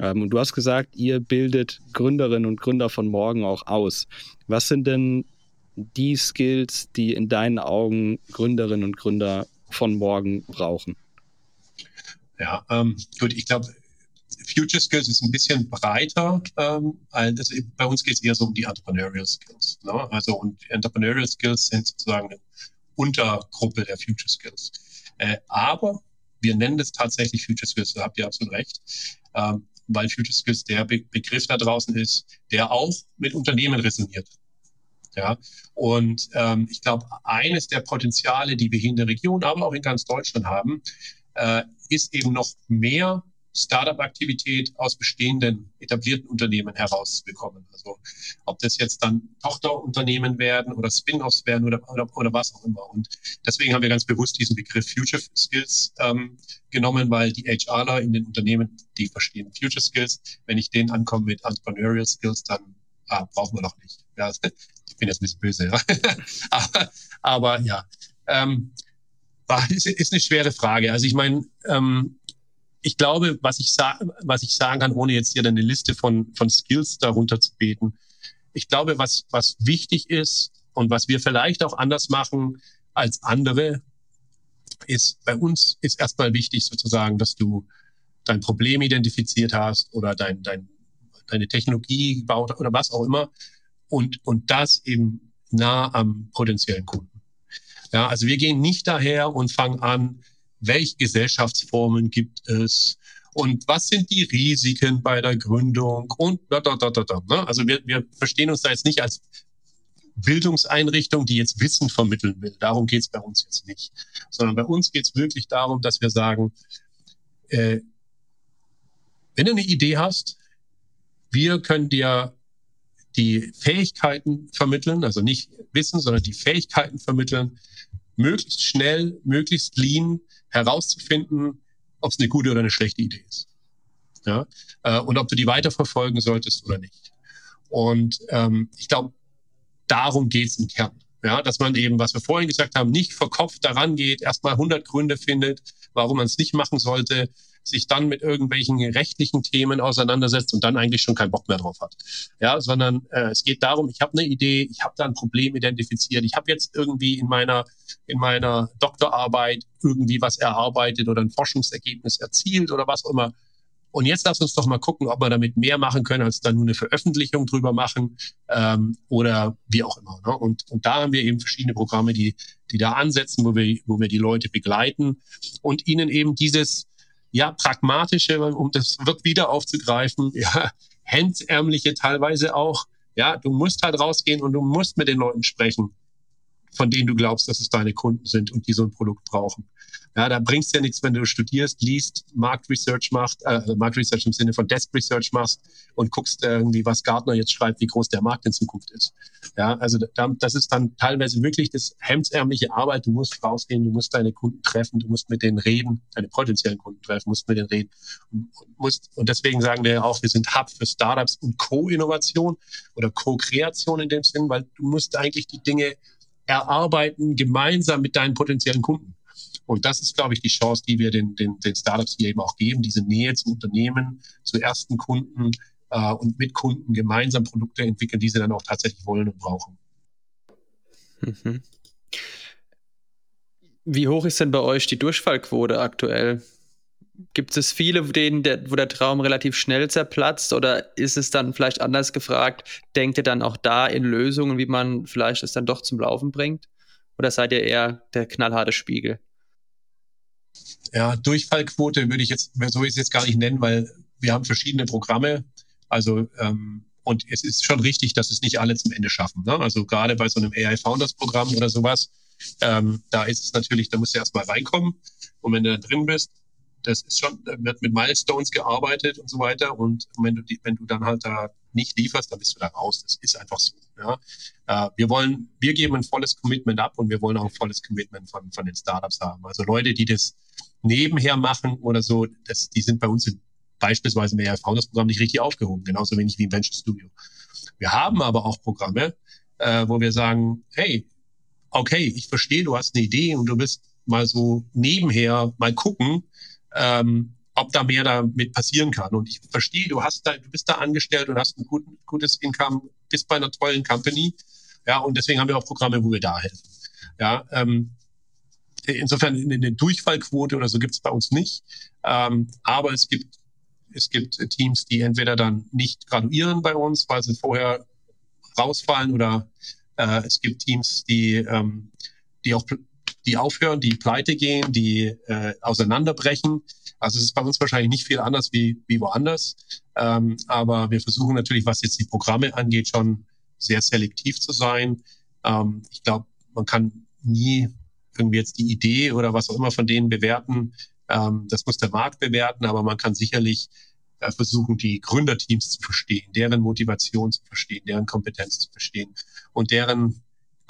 Ähm, und du hast gesagt, ihr bildet Gründerinnen und Gründer von morgen auch aus. Was sind denn die Skills, die in deinen Augen Gründerinnen und Gründer von morgen brauchen? Ja, ähm, gut, ich glaube, Future Skills ist ein bisschen breiter. Ähm, also bei uns geht es eher so um die Entrepreneurial Skills. Ne? Also und Entrepreneurial Skills sind sozusagen eine Untergruppe der Future Skills. Äh, aber wir nennen das tatsächlich Future Skills, da habt ihr absolut recht, ähm, weil Future Skills der Be Begriff da draußen ist, der auch mit Unternehmen resoniert. Ja, und ähm, ich glaube, eines der Potenziale, die wir hier in der Region, aber auch in ganz Deutschland haben, äh, ist eben noch mehr Startup-Aktivität aus bestehenden etablierten Unternehmen herauszubekommen. Also ob das jetzt dann Tochterunternehmen werden oder Spin-offs werden oder, oder, oder was auch immer. Und deswegen haben wir ganz bewusst diesen Begriff Future Skills ähm, genommen, weil die HRler in den Unternehmen, die verstehen Future Skills. Wenn ich denen ankomme mit Entrepreneurial Skills, dann ah, brauchen wir noch nicht. Ja, ich bin jetzt ein bisschen böse, ja. aber, aber ja. Ähm, ist, ist eine schwere Frage. Also ich meine, ähm, ich glaube, was ich, was ich sagen kann, ohne jetzt hier eine Liste von, von Skills darunter zu beten, ich glaube, was, was wichtig ist und was wir vielleicht auch anders machen als andere, ist bei uns ist erstmal wichtig sozusagen, dass du dein Problem identifiziert hast oder dein, dein, deine Technologie gebaut oder was auch immer und, und das eben nah am potenziellen Kunden. Ja, also wir gehen nicht daher und fangen an, welche Gesellschaftsformen gibt es und was sind die Risiken bei der Gründung und da, da, da, da, da. Ne? Also wir, wir verstehen uns da jetzt nicht als Bildungseinrichtung, die jetzt Wissen vermitteln will. Darum geht es bei uns jetzt nicht. Sondern bei uns geht es wirklich darum, dass wir sagen, äh, wenn du eine Idee hast, wir können dir die Fähigkeiten vermitteln, also nicht Wissen, sondern die Fähigkeiten vermitteln, möglichst schnell, möglichst lean, herauszufinden, ob es eine gute oder eine schlechte Idee ist. Ja? Äh, und ob du die weiterverfolgen solltest oder nicht. Und ähm, ich glaube, darum geht es im Kern. Ja, dass man eben, was wir vorhin gesagt haben, nicht verkopft daran geht, erstmal 100 Gründe findet, warum man es nicht machen sollte, sich dann mit irgendwelchen rechtlichen Themen auseinandersetzt und dann eigentlich schon keinen Bock mehr drauf hat. Ja, sondern äh, es geht darum, ich habe eine Idee, ich habe da ein Problem identifiziert, ich habe jetzt irgendwie in meiner in meiner Doktorarbeit irgendwie was erarbeitet oder ein Forschungsergebnis erzielt oder was auch immer und jetzt lass uns doch mal gucken, ob wir damit mehr machen können, als dann nur eine Veröffentlichung drüber machen ähm, oder wie auch immer. Ne? Und, und da haben wir eben verschiedene Programme, die, die da ansetzen, wo wir, wo wir die Leute begleiten und ihnen eben dieses ja pragmatische, um das wird wieder aufzugreifen, ja hemdsärmliche teilweise auch. Ja, du musst halt rausgehen und du musst mit den Leuten sprechen von denen du glaubst, dass es deine Kunden sind und die so ein Produkt brauchen. Ja, da bringst ja nichts, wenn du studierst, liest, Marktresearch machst, äh, Marktresearch im Sinne von Desk Research machst und guckst irgendwie, was Gartner jetzt schreibt, wie groß der Markt in Zukunft ist. Ja, also da, das ist dann teilweise wirklich das hemdsärmliche Arbeit. Du musst rausgehen, du musst deine Kunden treffen, du musst mit denen reden, deine potenziellen Kunden treffen, musst mit denen reden. Und, musst, und deswegen sagen wir auch, wir sind Hub für Startups und Co-Innovation oder Co-Kreation in dem Sinn, weil du musst eigentlich die Dinge erarbeiten gemeinsam mit deinen potenziellen Kunden. Und das ist, glaube ich, die Chance, die wir den, den, den Startups hier eben auch geben, diese Nähe zum Unternehmen, zu ersten Kunden äh, und mit Kunden gemeinsam Produkte entwickeln, die sie dann auch tatsächlich wollen und brauchen. Mhm. Wie hoch ist denn bei euch die Durchfallquote aktuell? Gibt es viele, denen der, wo der Traum relativ schnell zerplatzt oder ist es dann vielleicht anders gefragt? Denkt ihr dann auch da in Lösungen, wie man vielleicht es dann doch zum Laufen bringt? Oder seid ihr eher der knallharte Spiegel? Ja, Durchfallquote würde ich jetzt, so ist es jetzt gar nicht nennen, weil wir haben verschiedene Programme. Also, ähm, und es ist schon richtig, dass es nicht alle zum Ende schaffen. Ne? Also gerade bei so einem AI Founders Programm oder sowas, ähm, da ist es natürlich, da musst du erstmal reinkommen. Und wenn du da drin bist, das ist schon, da wird mit Milestones gearbeitet und so weiter. Und wenn du, die, wenn du dann halt da nicht lieferst, dann bist du da raus. Das ist einfach so. Ja. Äh, wir wollen, wir geben ein volles Commitment ab und wir wollen auch ein volles Commitment von, von den Startups haben. Also Leute, die das nebenher machen oder so, das, die sind bei uns in, beispielsweise im AI Founders Programm nicht richtig aufgehoben, genauso wenig wie im Venture Studio. Wir haben aber auch Programme, äh, wo wir sagen, hey, okay, ich verstehe, du hast eine Idee und du bist mal so nebenher mal gucken, ähm, ob da mehr damit passieren kann. Und ich verstehe, du hast da, du bist da angestellt und hast ein gut, gutes Income, bist bei einer tollen Company. Ja, und deswegen haben wir auch Programme, wo wir da helfen. Ja, ähm, insofern eine Durchfallquote oder so gibt es bei uns nicht. Ähm, aber es gibt, es gibt Teams, die entweder dann nicht graduieren bei uns, weil sie vorher rausfallen oder äh, es gibt Teams, die, ähm, die auch die aufhören, die pleite gehen, die äh, auseinanderbrechen. Also es ist bei uns wahrscheinlich nicht viel anders wie, wie woanders. Ähm, aber wir versuchen natürlich, was jetzt die Programme angeht, schon sehr selektiv zu sein. Ähm, ich glaube, man kann nie irgendwie jetzt die Idee oder was auch immer von denen bewerten. Ähm, das muss der Markt bewerten, aber man kann sicherlich äh, versuchen, die Gründerteams zu verstehen, deren Motivation zu verstehen, deren Kompetenz zu verstehen und deren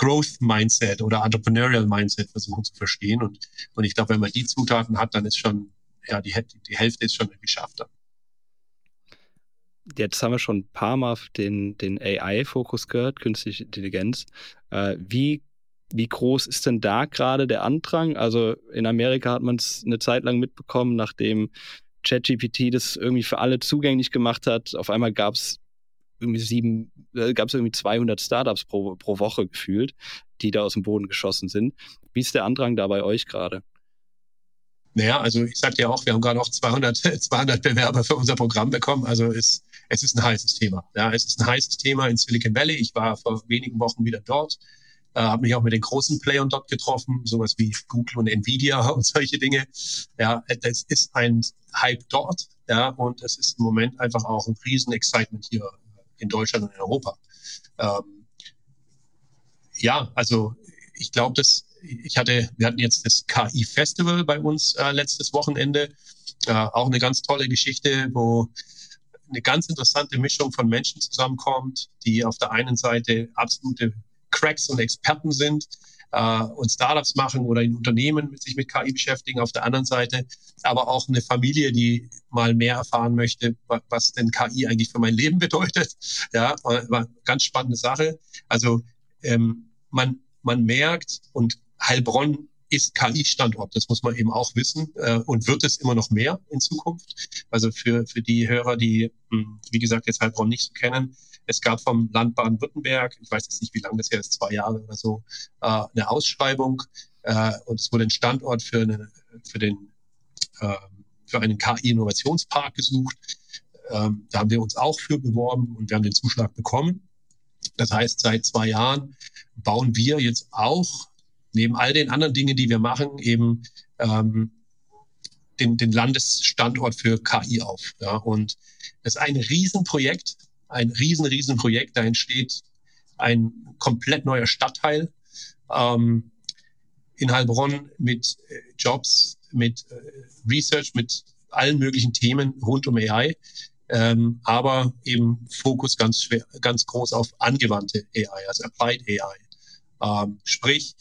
Growth Mindset oder Entrepreneurial Mindset versuchen zu verstehen. Und, und ich glaube, wenn man die Zutaten hat, dann ist schon, ja, die, die Hälfte ist schon geschafft. Jetzt haben wir schon ein paar Mal den, den AI-Fokus gehört, künstliche Intelligenz. Äh, wie, wie groß ist denn da gerade der Andrang? Also in Amerika hat man es eine Zeit lang mitbekommen, nachdem ChatGPT das irgendwie für alle zugänglich gemacht hat. Auf einmal gab es irgendwie sieben, äh, gab es irgendwie 200 Startups pro, pro Woche gefühlt, die da aus dem Boden geschossen sind. Wie ist der Andrang da bei euch gerade? Naja, also ich sagte ja auch, wir haben gerade auch 200, 200 Bewerber für unser Programm bekommen. Also es, es ist ein heißes Thema. Ja, es ist ein heißes Thema in Silicon Valley. Ich war vor wenigen Wochen wieder dort, äh, habe mich auch mit den großen Playern dort getroffen, sowas wie Google und Nvidia und solche Dinge. Ja, es ist ein Hype dort. Ja, und es ist im Moment einfach auch ein riesen Excitement hier in Deutschland und in Europa. Ähm, ja, also ich glaube, dass ich hatte, wir hatten jetzt das KI-Festival bei uns äh, letztes Wochenende. Äh, auch eine ganz tolle Geschichte, wo eine ganz interessante Mischung von Menschen zusammenkommt, die auf der einen Seite absolute Cracks und Experten sind, äh, und Startups machen oder in Unternehmen sich mit KI beschäftigen. Auf der anderen Seite aber auch eine Familie, die mal mehr erfahren möchte, was denn KI eigentlich für mein Leben bedeutet. Ja, war ganz spannende Sache. Also ähm, man, man merkt und Heilbronn ist KI-Standort. Das muss man eben auch wissen äh, und wird es immer noch mehr in Zukunft. Also für, für die Hörer, die, hm, wie gesagt, jetzt Heilbronn nicht so kennen, es gab vom Land Baden-Württemberg, ich weiß jetzt nicht, wie lange das her ist, zwei Jahre oder so, äh, eine Ausschreibung äh, und es wurde ein Standort für, eine, für, den, äh, für einen KI-Innovationspark gesucht. Ähm, da haben wir uns auch für beworben und wir haben den Zuschlag bekommen. Das heißt, seit zwei Jahren bauen wir jetzt auch neben all den anderen Dingen, die wir machen, eben ähm, den, den Landesstandort für KI auf. Ja. Und das ist ein Riesenprojekt, ein riesen, riesen Projekt. Da entsteht ein komplett neuer Stadtteil ähm, in Heilbronn mit äh, Jobs, mit äh, Research, mit allen möglichen Themen rund um AI. Ähm, aber eben Fokus ganz schwer, ganz groß auf angewandte AI, also Applied AI. Ähm, sprich,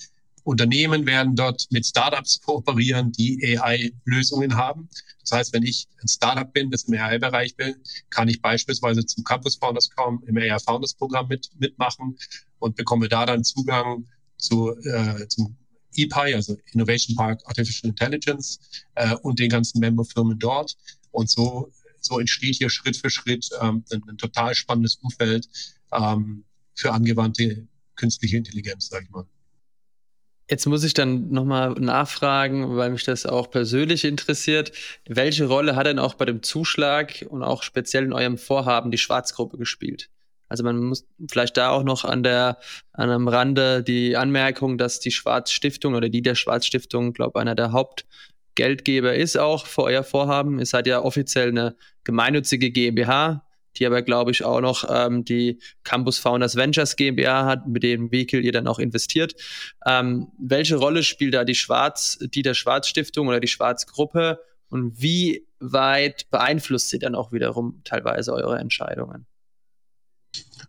Unternehmen werden dort mit Startups kooperieren, die AI-Lösungen haben. Das heißt, wenn ich ein Startup bin, das im AI-Bereich bin, kann ich beispielsweise zum Campus Founders kommen, im AI Founders Programm mit, mitmachen und bekomme da dann Zugang zu, äh, zum EPI, also Innovation Park Artificial Intelligence äh, und den ganzen Memberfirmen dort. Und so, so entsteht hier Schritt für Schritt ähm, ein, ein total spannendes Umfeld ähm, für angewandte künstliche Intelligenz, sage ich mal. Jetzt muss ich dann nochmal nachfragen, weil mich das auch persönlich interessiert. Welche Rolle hat denn auch bei dem Zuschlag und auch speziell in eurem Vorhaben die Schwarzgruppe gespielt? Also man muss vielleicht da auch noch an der an am Rande die Anmerkung, dass die Schwarzstiftung oder die der Schwarzstiftung, glaube einer der Hauptgeldgeber ist auch für euer Vorhaben. Ihr seid ja offiziell eine gemeinnützige GmbH, die aber, glaube ich, auch noch ähm, die Campus Founders Ventures GmbH hat, mit dem Vehicle ihr dann auch investiert. Ähm, welche Rolle spielt da die Schwarz, die der Schwarz-Stiftung oder die Schwarz-Gruppe und wie weit beeinflusst sie dann auch wiederum teilweise eure Entscheidungen?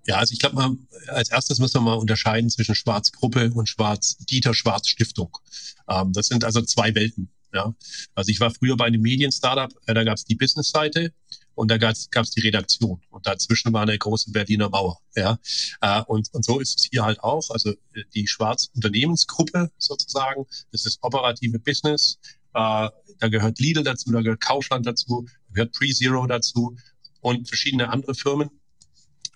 Ja, also ich glaube als erstes müssen wir mal unterscheiden zwischen Schwarz-Gruppe und Schwarz-Dieter-Schwarz-Stiftung. Ähm, das sind also zwei Welten. Ja, also ich war früher bei einem Medien-Startup, äh, da gab es die Business-Seite und da gab es die Redaktion und dazwischen war eine große Berliner Mauer. Ja, äh, und, und so ist es hier halt auch. Also äh, die Schwarz-Unternehmensgruppe sozusagen, das ist operative Business. Äh, da gehört Lidl dazu, da gehört Kaufland dazu, da gehört PreZero dazu und verschiedene andere Firmen.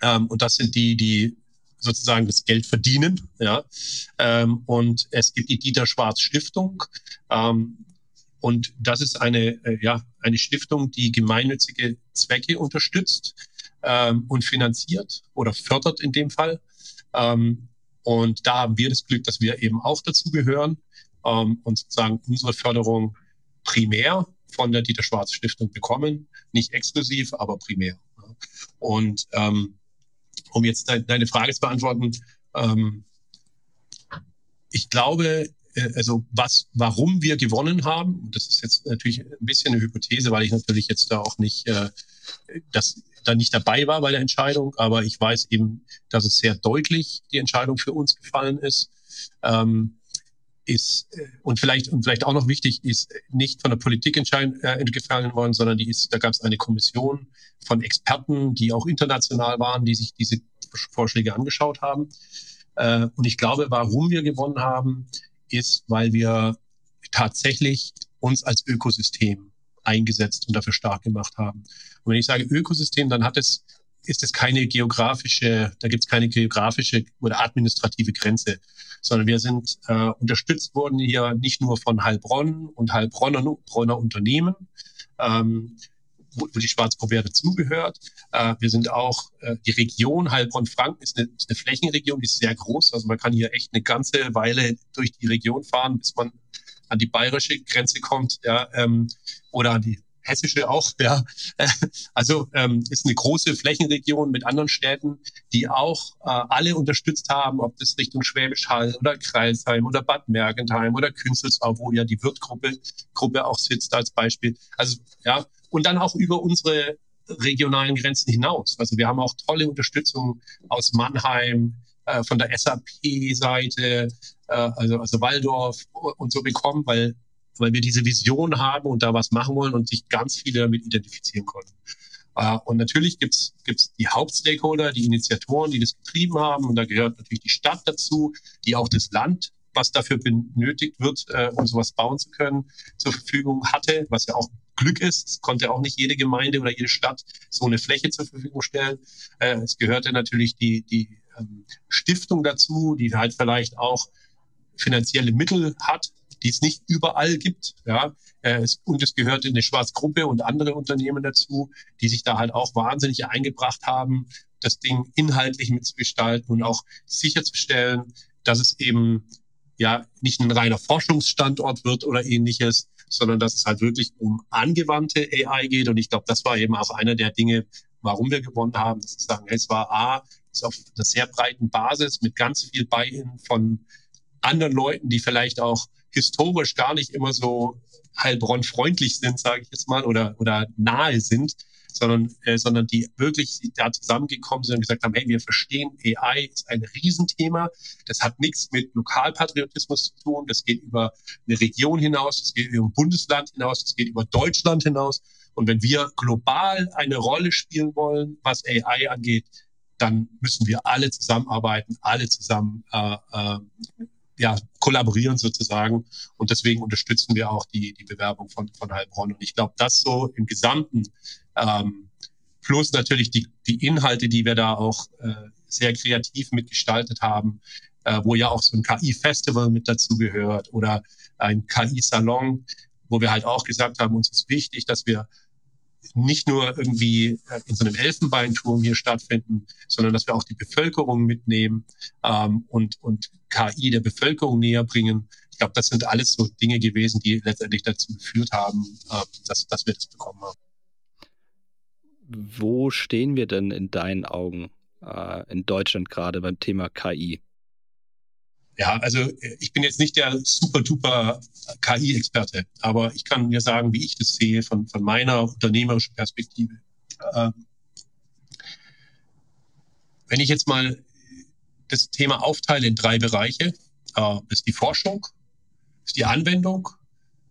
Ähm, und das sind die, die sozusagen das Geld verdienen. Ja, ähm, und es gibt die Dieter Schwarz Stiftung. Ähm, und das ist eine, äh, ja, eine Stiftung, die gemeinnützige Zwecke unterstützt ähm, und finanziert oder fördert in dem Fall. Ähm, und da haben wir das Glück, dass wir eben auch dazu gehören ähm, und sozusagen unsere Förderung primär von der Dieter Schwarz Stiftung bekommen. Nicht exklusiv, aber primär. Und ähm, um jetzt de deine Frage zu beantworten, ähm, ich glaube, also was, warum wir gewonnen haben, das ist jetzt natürlich ein bisschen eine Hypothese, weil ich natürlich jetzt da auch nicht, äh, das da nicht dabei war bei der Entscheidung, aber ich weiß eben, dass es sehr deutlich die Entscheidung für uns gefallen ist. Ähm, ist äh, und vielleicht und vielleicht auch noch wichtig ist nicht von der Politik entscheiden, äh, gefallen worden, sondern die ist da gab es eine Kommission von Experten, die auch international waren, die sich diese Vorschläge angeschaut haben. Äh, und ich glaube, warum wir gewonnen haben, ist, weil wir tatsächlich uns als Ökosystem eingesetzt und dafür stark gemacht haben. Und wenn ich sage Ökosystem, dann hat es, ist es keine geografische, da gibt es keine geografische oder administrative Grenze, sondern wir sind äh, unterstützt worden hier nicht nur von Heilbronn und Heilbronner Bronner Unternehmen, ähm, wo, wo die Schwarzgruppe dazugehört. Äh, wir sind auch, äh, die Region Heilbronn-Franken ist ist eine Flächenregion, die ist sehr groß. Also man kann hier echt eine ganze Weile durch die Region fahren, bis man an die bayerische Grenze kommt, ja, ähm, oder an die hessische auch, ja. Also ähm, ist eine große Flächenregion mit anderen Städten, die auch äh, alle unterstützt haben, ob das Richtung Schwäbisch Hall oder Kreisheim oder Bad Mergentheim oder Künzelsau, wo ja die Wirtgruppe Gruppe auch sitzt als Beispiel. Also ja, und dann auch über unsere regionalen Grenzen hinaus. Also wir haben auch tolle Unterstützung aus Mannheim, äh, von der SAP-Seite, äh, also, also Waldorf und so bekommen, weil, weil wir diese Vision haben und da was machen wollen und sich ganz viele damit identifizieren konnten. Äh, und natürlich gibt's gibt's die Hauptstakeholder, die Initiatoren, die das getrieben haben. Und da gehört natürlich die Stadt dazu, die auch das Land, was dafür benötigt wird, äh, um sowas bauen zu können, zur Verfügung hatte, was ja auch Glück ist. Konnte auch nicht jede Gemeinde oder jede Stadt so eine Fläche zur Verfügung stellen. Äh, es gehörte natürlich die, die ähm, Stiftung dazu, die halt vielleicht auch finanzielle Mittel hat, die es nicht überall gibt. Ja, äh, und es gehört in eine Schwarzgruppe und andere Unternehmen dazu, die sich da halt auch wahnsinnig eingebracht haben, das Ding inhaltlich mitzugestalten und auch sicherzustellen, dass es eben ja nicht ein reiner Forschungsstandort wird oder ähnliches, sondern dass es halt wirklich um angewandte AI geht. Und ich glaube, das war eben auch einer der Dinge, warum wir gewonnen haben. Dass wir sagen, es war A, ist auf einer sehr breiten Basis mit ganz viel Buy-in von anderen Leuten, die vielleicht auch historisch gar nicht immer so Heilbronn-freundlich sind, sage ich jetzt mal, oder, oder nahe sind, sondern, äh, sondern die wirklich da zusammengekommen sind und gesagt haben, hey, wir verstehen, AI ist ein Riesenthema. Das hat nichts mit Lokalpatriotismus zu tun. Das geht über eine Region hinaus, das geht über ein Bundesland hinaus, das geht über Deutschland hinaus. Und wenn wir global eine Rolle spielen wollen, was AI angeht, dann müssen wir alle zusammenarbeiten, alle zusammen äh, äh, ja, kollaborieren sozusagen. Und deswegen unterstützen wir auch die, die Bewerbung von, von Heilbronn. Und ich glaube, das so im Gesamten, ähm, plus natürlich die, die Inhalte, die wir da auch äh, sehr kreativ mitgestaltet haben, äh, wo ja auch so ein KI-Festival mit dazu gehört oder ein KI-Salon, wo wir halt auch gesagt haben, uns ist wichtig, dass wir nicht nur irgendwie äh, in so einem Elfenbeinturm hier stattfinden, sondern dass wir auch die Bevölkerung mitnehmen ähm, und, und KI der Bevölkerung näher bringen. Ich glaube, das sind alles so Dinge gewesen, die letztendlich dazu geführt haben, äh, dass, dass wir das bekommen haben. Wo stehen wir denn in deinen Augen äh, in Deutschland gerade beim Thema KI? Ja, also äh, ich bin jetzt nicht der super duper KI-Experte, aber ich kann dir sagen, wie ich das sehe von, von meiner unternehmerischen Perspektive. Ähm, wenn ich jetzt mal das Thema aufteile in drei Bereiche, äh, ist die Forschung, ist die Anwendung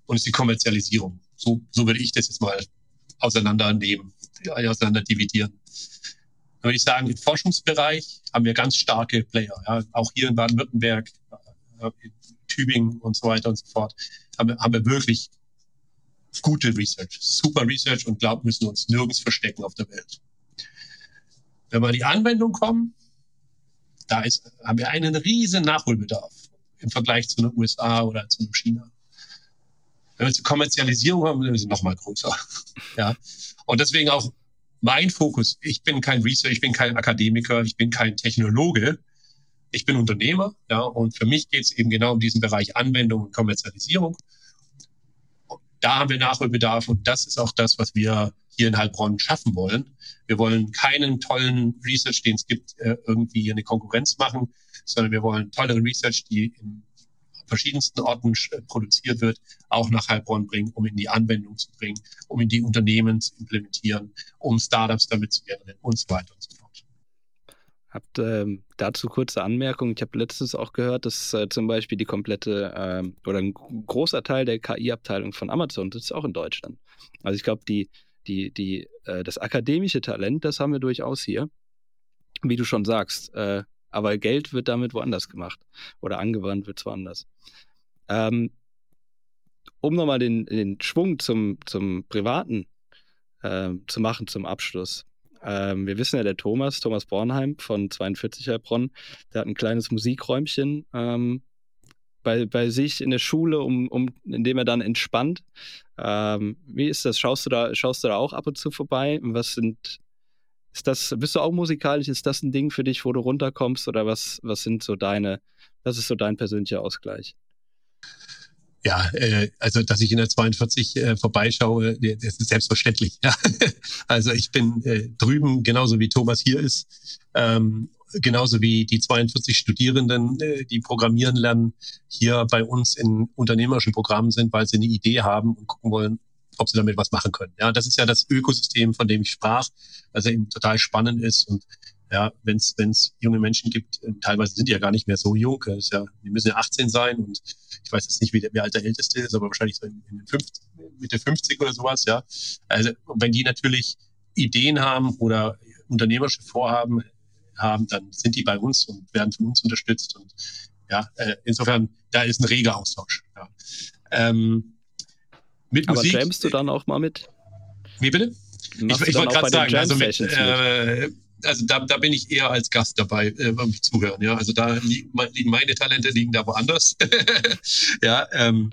und ist die Kommerzialisierung. So, so würde ich das jetzt mal auseinandernehmen, auseinander dividieren würde ich sagen, im Forschungsbereich haben wir ganz starke Player. Ja. Auch hier in Baden-Württemberg, äh, in Tübingen und so weiter und so fort, haben wir, haben wir wirklich gute Research, super Research und glauben, müssen uns nirgends verstecken auf der Welt. Wenn wir an die Anwendung kommen, da ist, haben wir einen riesen Nachholbedarf im Vergleich zu den USA oder zu China. Wenn wir zur Kommerzialisierung haben, dann ist es noch mal größer. ja. Und deswegen auch mein Fokus, ich bin kein Researcher, ich bin kein Akademiker, ich bin kein Technologe, ich bin Unternehmer, ja, und für mich geht es eben genau um diesen Bereich Anwendung und Kommerzialisierung. Und da haben wir Nachholbedarf und das ist auch das, was wir hier in Heilbronn schaffen wollen. Wir wollen keinen tollen Research, den es gibt, äh, irgendwie eine Konkurrenz machen, sondern wir wollen tolle Research, die im verschiedensten Orten äh, produziert wird, auch nach Heilbronn bringen, um in die Anwendung zu bringen, um in die Unternehmen zu implementieren, um Startups damit zu generieren und so weiter und so fort. Habt ähm, dazu kurze Anmerkung. Ich habe letztens auch gehört, dass äh, zum Beispiel die komplette ähm, oder ein großer Teil der KI-Abteilung von Amazon ist auch in Deutschland. Also ich glaube, die, die, die, äh, das akademische Talent, das haben wir durchaus hier. Wie du schon sagst, äh, aber Geld wird damit woanders gemacht oder angewandt wird woanders. Ähm, um nochmal den, den Schwung zum, zum Privaten äh, zu machen zum Abschluss. Ähm, wir wissen ja, der Thomas, Thomas Bornheim von 42 Heilbronn, der hat ein kleines Musikräumchen ähm, bei, bei sich in der Schule, um, um, in dem er dann entspannt. Ähm, wie ist das? Schaust du, da, schaust du da auch ab und zu vorbei? Was sind ist das, bist du auch musikalisch? Ist das ein Ding für dich, wo du runterkommst? Oder was, was sind so deine, was ist so dein persönlicher Ausgleich? Ja, äh, also dass ich in der 42 äh, vorbeischaue, das ist selbstverständlich. Ja. also ich bin äh, drüben, genauso wie Thomas hier ist, ähm, genauso wie die 42 Studierenden, äh, die programmieren lernen, hier bei uns in unternehmerischen Programmen sind, weil sie eine Idee haben und gucken wollen, ob sie damit was machen können. Ja, das ist ja das Ökosystem, von dem ich sprach, was eben total spannend ist. Und Ja, wenn es junge Menschen gibt, äh, teilweise sind die ja gar nicht mehr so jung, ist ja, die müssen ja 18 sein und ich weiß jetzt nicht, wie, der, alt der Älteste ist, aber wahrscheinlich so in, in den 50, Mitte 50 oder sowas, ja. Also wenn die natürlich Ideen haben oder unternehmerische Vorhaben haben, dann sind die bei uns und werden von uns unterstützt und ja, äh, insofern, da ist ein reger Austausch. Ja. Ähm, mit Aber Musik, jamst du dann auch mal mit? Wie bitte? Machst ich, ich wollte gerade sagen, also, mit, äh, also da, da bin ich eher als Gast dabei äh, beim Zuhören. Ja, also da liegen, liegen meine Talente liegen da woanders. ja, ähm,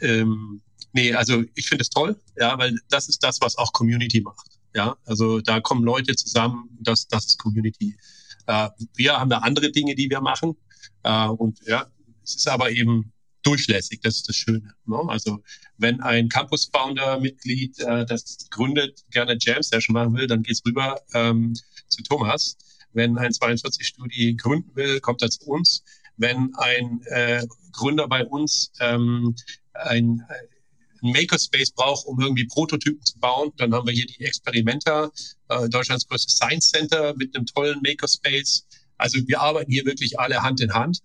ähm, nee, also ich finde es toll, ja, weil das ist das, was auch Community macht. Ja, also da kommen Leute zusammen, das, das ist Community. Äh, wir haben da andere Dinge, die wir machen. Äh, und ja, es ist aber eben durchlässig, das ist das Schöne. Ne? Also wenn ein Campus-Founder-Mitglied äh, das gründet, gerne Jam-Session machen will, dann geht's rüber ähm, zu Thomas. Wenn ein 42-Studi gründen will, kommt er zu uns. Wenn ein äh, Gründer bei uns ähm, ein, ein Makerspace braucht, um irgendwie Prototypen zu bauen, dann haben wir hier die Experimenta, äh, Deutschlands größtes Science Center mit einem tollen Makerspace. Also wir arbeiten hier wirklich alle Hand in Hand.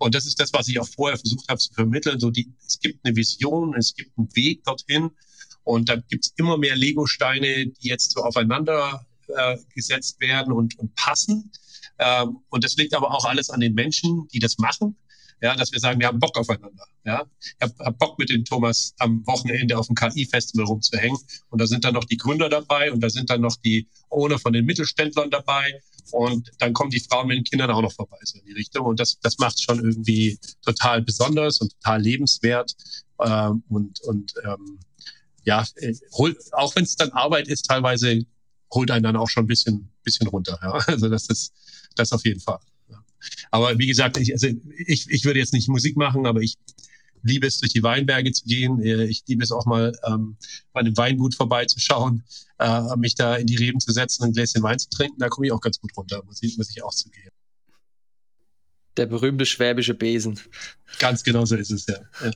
Und das ist das, was ich auch vorher versucht habe zu vermitteln. So die, es gibt eine Vision, es gibt einen Weg dorthin. Und da gibt es immer mehr Lego-Steine, die jetzt so aufeinander äh, gesetzt werden und, und passen. Ähm, und das liegt aber auch alles an den Menschen, die das machen. Ja, dass wir sagen, wir haben Bock aufeinander. Ja, ich habe hab Bock mit dem Thomas am Wochenende auf dem KI-Festival rumzuhängen. Und da sind dann noch die Gründer dabei und da sind dann noch die Owner von den Mittelständlern dabei und dann kommen die Frauen mit den Kindern auch noch vorbei, so in die Richtung. Und das, das macht es schon irgendwie total besonders und total lebenswert. Ähm, und und ähm, ja, äh, hol, auch wenn es dann Arbeit ist, teilweise holt einen dann auch schon ein bisschen, bisschen runter. Ja. Also das ist das auf jeden Fall. Aber wie gesagt, ich, also ich, ich würde jetzt nicht Musik machen, aber ich liebe es, durch die Weinberge zu gehen. Äh, ich liebe es auch mal ähm, bei einem Weingut vorbeizuschauen, äh, mich da in die Reben zu setzen, ein Gläschen Wein zu trinken. Da komme ich auch ganz gut runter, muss ich, muss ich auch zugeben. Der berühmte schwäbische Besen. Ganz genau so ist es, ja. ja.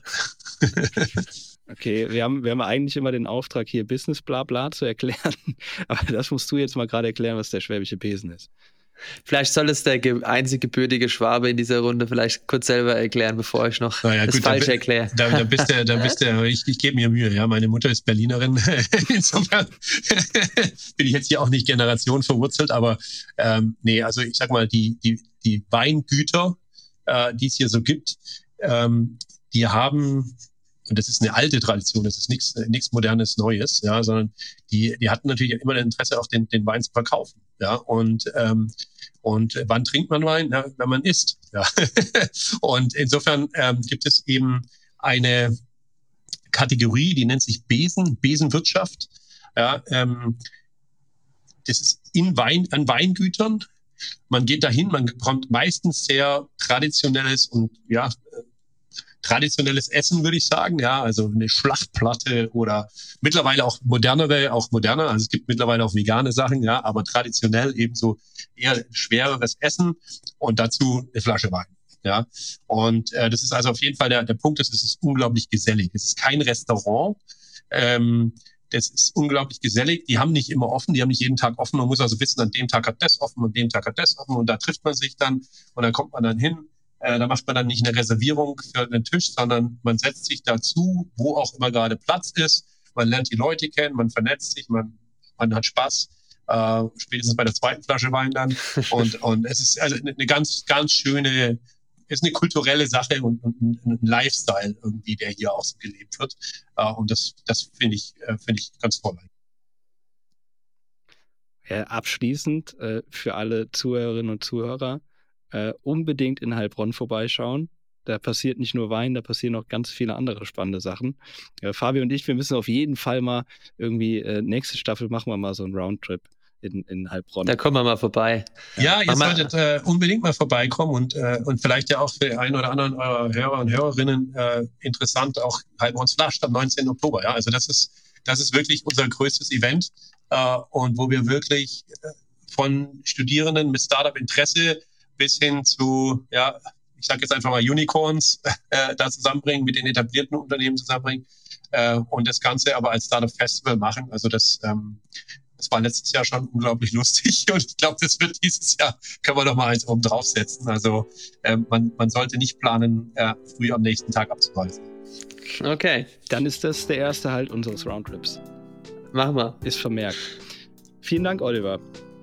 Okay, wir haben, wir haben eigentlich immer den Auftrag, hier Business bla bla zu erklären. Aber das musst du jetzt mal gerade erklären, was der schwäbische Besen ist. Vielleicht soll es der einzig gebürtige Schwabe in dieser Runde vielleicht kurz selber erklären, bevor ich noch naja, das gut, falsch erkläre. Da, da, bist du, da bist du, ich, ich gebe mir Mühe, ja. Meine Mutter ist Berlinerin. Insofern bin ich jetzt hier auch nicht Generation verwurzelt, aber ähm, nee, also ich sag mal, die, die, die Weingüter, äh, die es hier so gibt, ähm, die haben und das ist eine alte Tradition, das ist nichts nichts modernes Neues, ja, sondern die die hatten natürlich immer ein Interesse auch den den Wein zu verkaufen, ja und ähm, und wann trinkt man Wein? Ja, wenn man isst, ja. und insofern ähm, gibt es eben eine Kategorie, die nennt sich Besen, Besenwirtschaft, ja, ähm, das ist in Wein an Weingütern. Man geht dahin, man bekommt meistens sehr traditionelles und ja traditionelles Essen, würde ich sagen. Ja, also eine Schlachtplatte oder mittlerweile auch modernere, auch moderner. Also es gibt mittlerweile auch vegane Sachen, ja, aber traditionell eben so eher schwereres Essen und dazu eine Flasche Wein. Ja, und äh, das ist also auf jeden Fall der, der Punkt, ist, es ist unglaublich gesellig. Es ist kein Restaurant. Ähm, das ist unglaublich gesellig. Die haben nicht immer offen, die haben nicht jeden Tag offen. Man muss also wissen, an dem Tag hat das offen, an dem Tag hat das offen und da trifft man sich dann und dann kommt man dann hin äh, da macht man dann nicht eine Reservierung für einen Tisch, sondern man setzt sich dazu, wo auch immer gerade Platz ist. Man lernt die Leute kennen, man vernetzt sich, man, man hat Spaß. Äh, spätestens bei der zweiten Flasche Wein dann. Und, und es ist also eine ganz, ganz schöne, ist eine kulturelle Sache und, und ein Lifestyle irgendwie, der hier auch so gelebt wird. Äh, und das, das finde ich, äh, finde ich ganz toll. Ja, abschließend äh, für alle Zuhörerinnen und Zuhörer, äh, unbedingt in Heilbronn vorbeischauen. Da passiert nicht nur Wein, da passieren noch ganz viele andere spannende Sachen. Äh, Fabio und ich, wir müssen auf jeden Fall mal irgendwie, äh, nächste Staffel machen wir mal so einen Roundtrip in, in Heilbronn. Da kommen wir mal vorbei. Ja, ihr solltet äh, unbedingt mal vorbeikommen und, äh, und vielleicht ja auch für einen oder anderen eurer Hörer und Hörerinnen äh, interessant, auch Heilbronns Flasch am 19. Oktober. Ja, also das ist, das ist wirklich unser größtes Event äh, und wo wir wirklich äh, von Studierenden mit Startup-Interesse bis hin zu, ja, ich sage jetzt einfach mal Unicorns äh, da zusammenbringen, mit den etablierten Unternehmen zusammenbringen äh, und das Ganze aber als Startup Festival machen. Also das, ähm, Das war letztes Jahr schon unglaublich lustig und ich glaube, das wird dieses Jahr, können wir noch mal eins oben draufsetzen. Also äh, man, man sollte nicht planen, äh, früh am nächsten Tag abzureisen. Okay. Dann ist das der erste Halt unseres Roundtrips. Machen wir. Ist vermerkt. Vielen Dank, Oliver.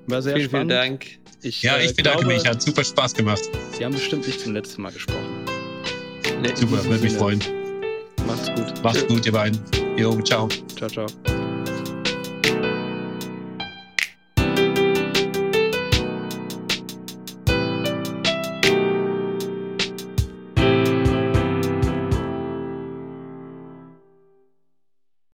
War sehr vielen, spannend. Vielen Dank. Ich, ja, ich äh, bedanke glaube, mich. Hat super Spaß gemacht. Wir haben bestimmt nicht zum letzten Mal gesprochen. Nee, super, würde mich freuen. Macht's gut. Macht's gut, ihr beiden. Jo, ciao. Ciao, ciao.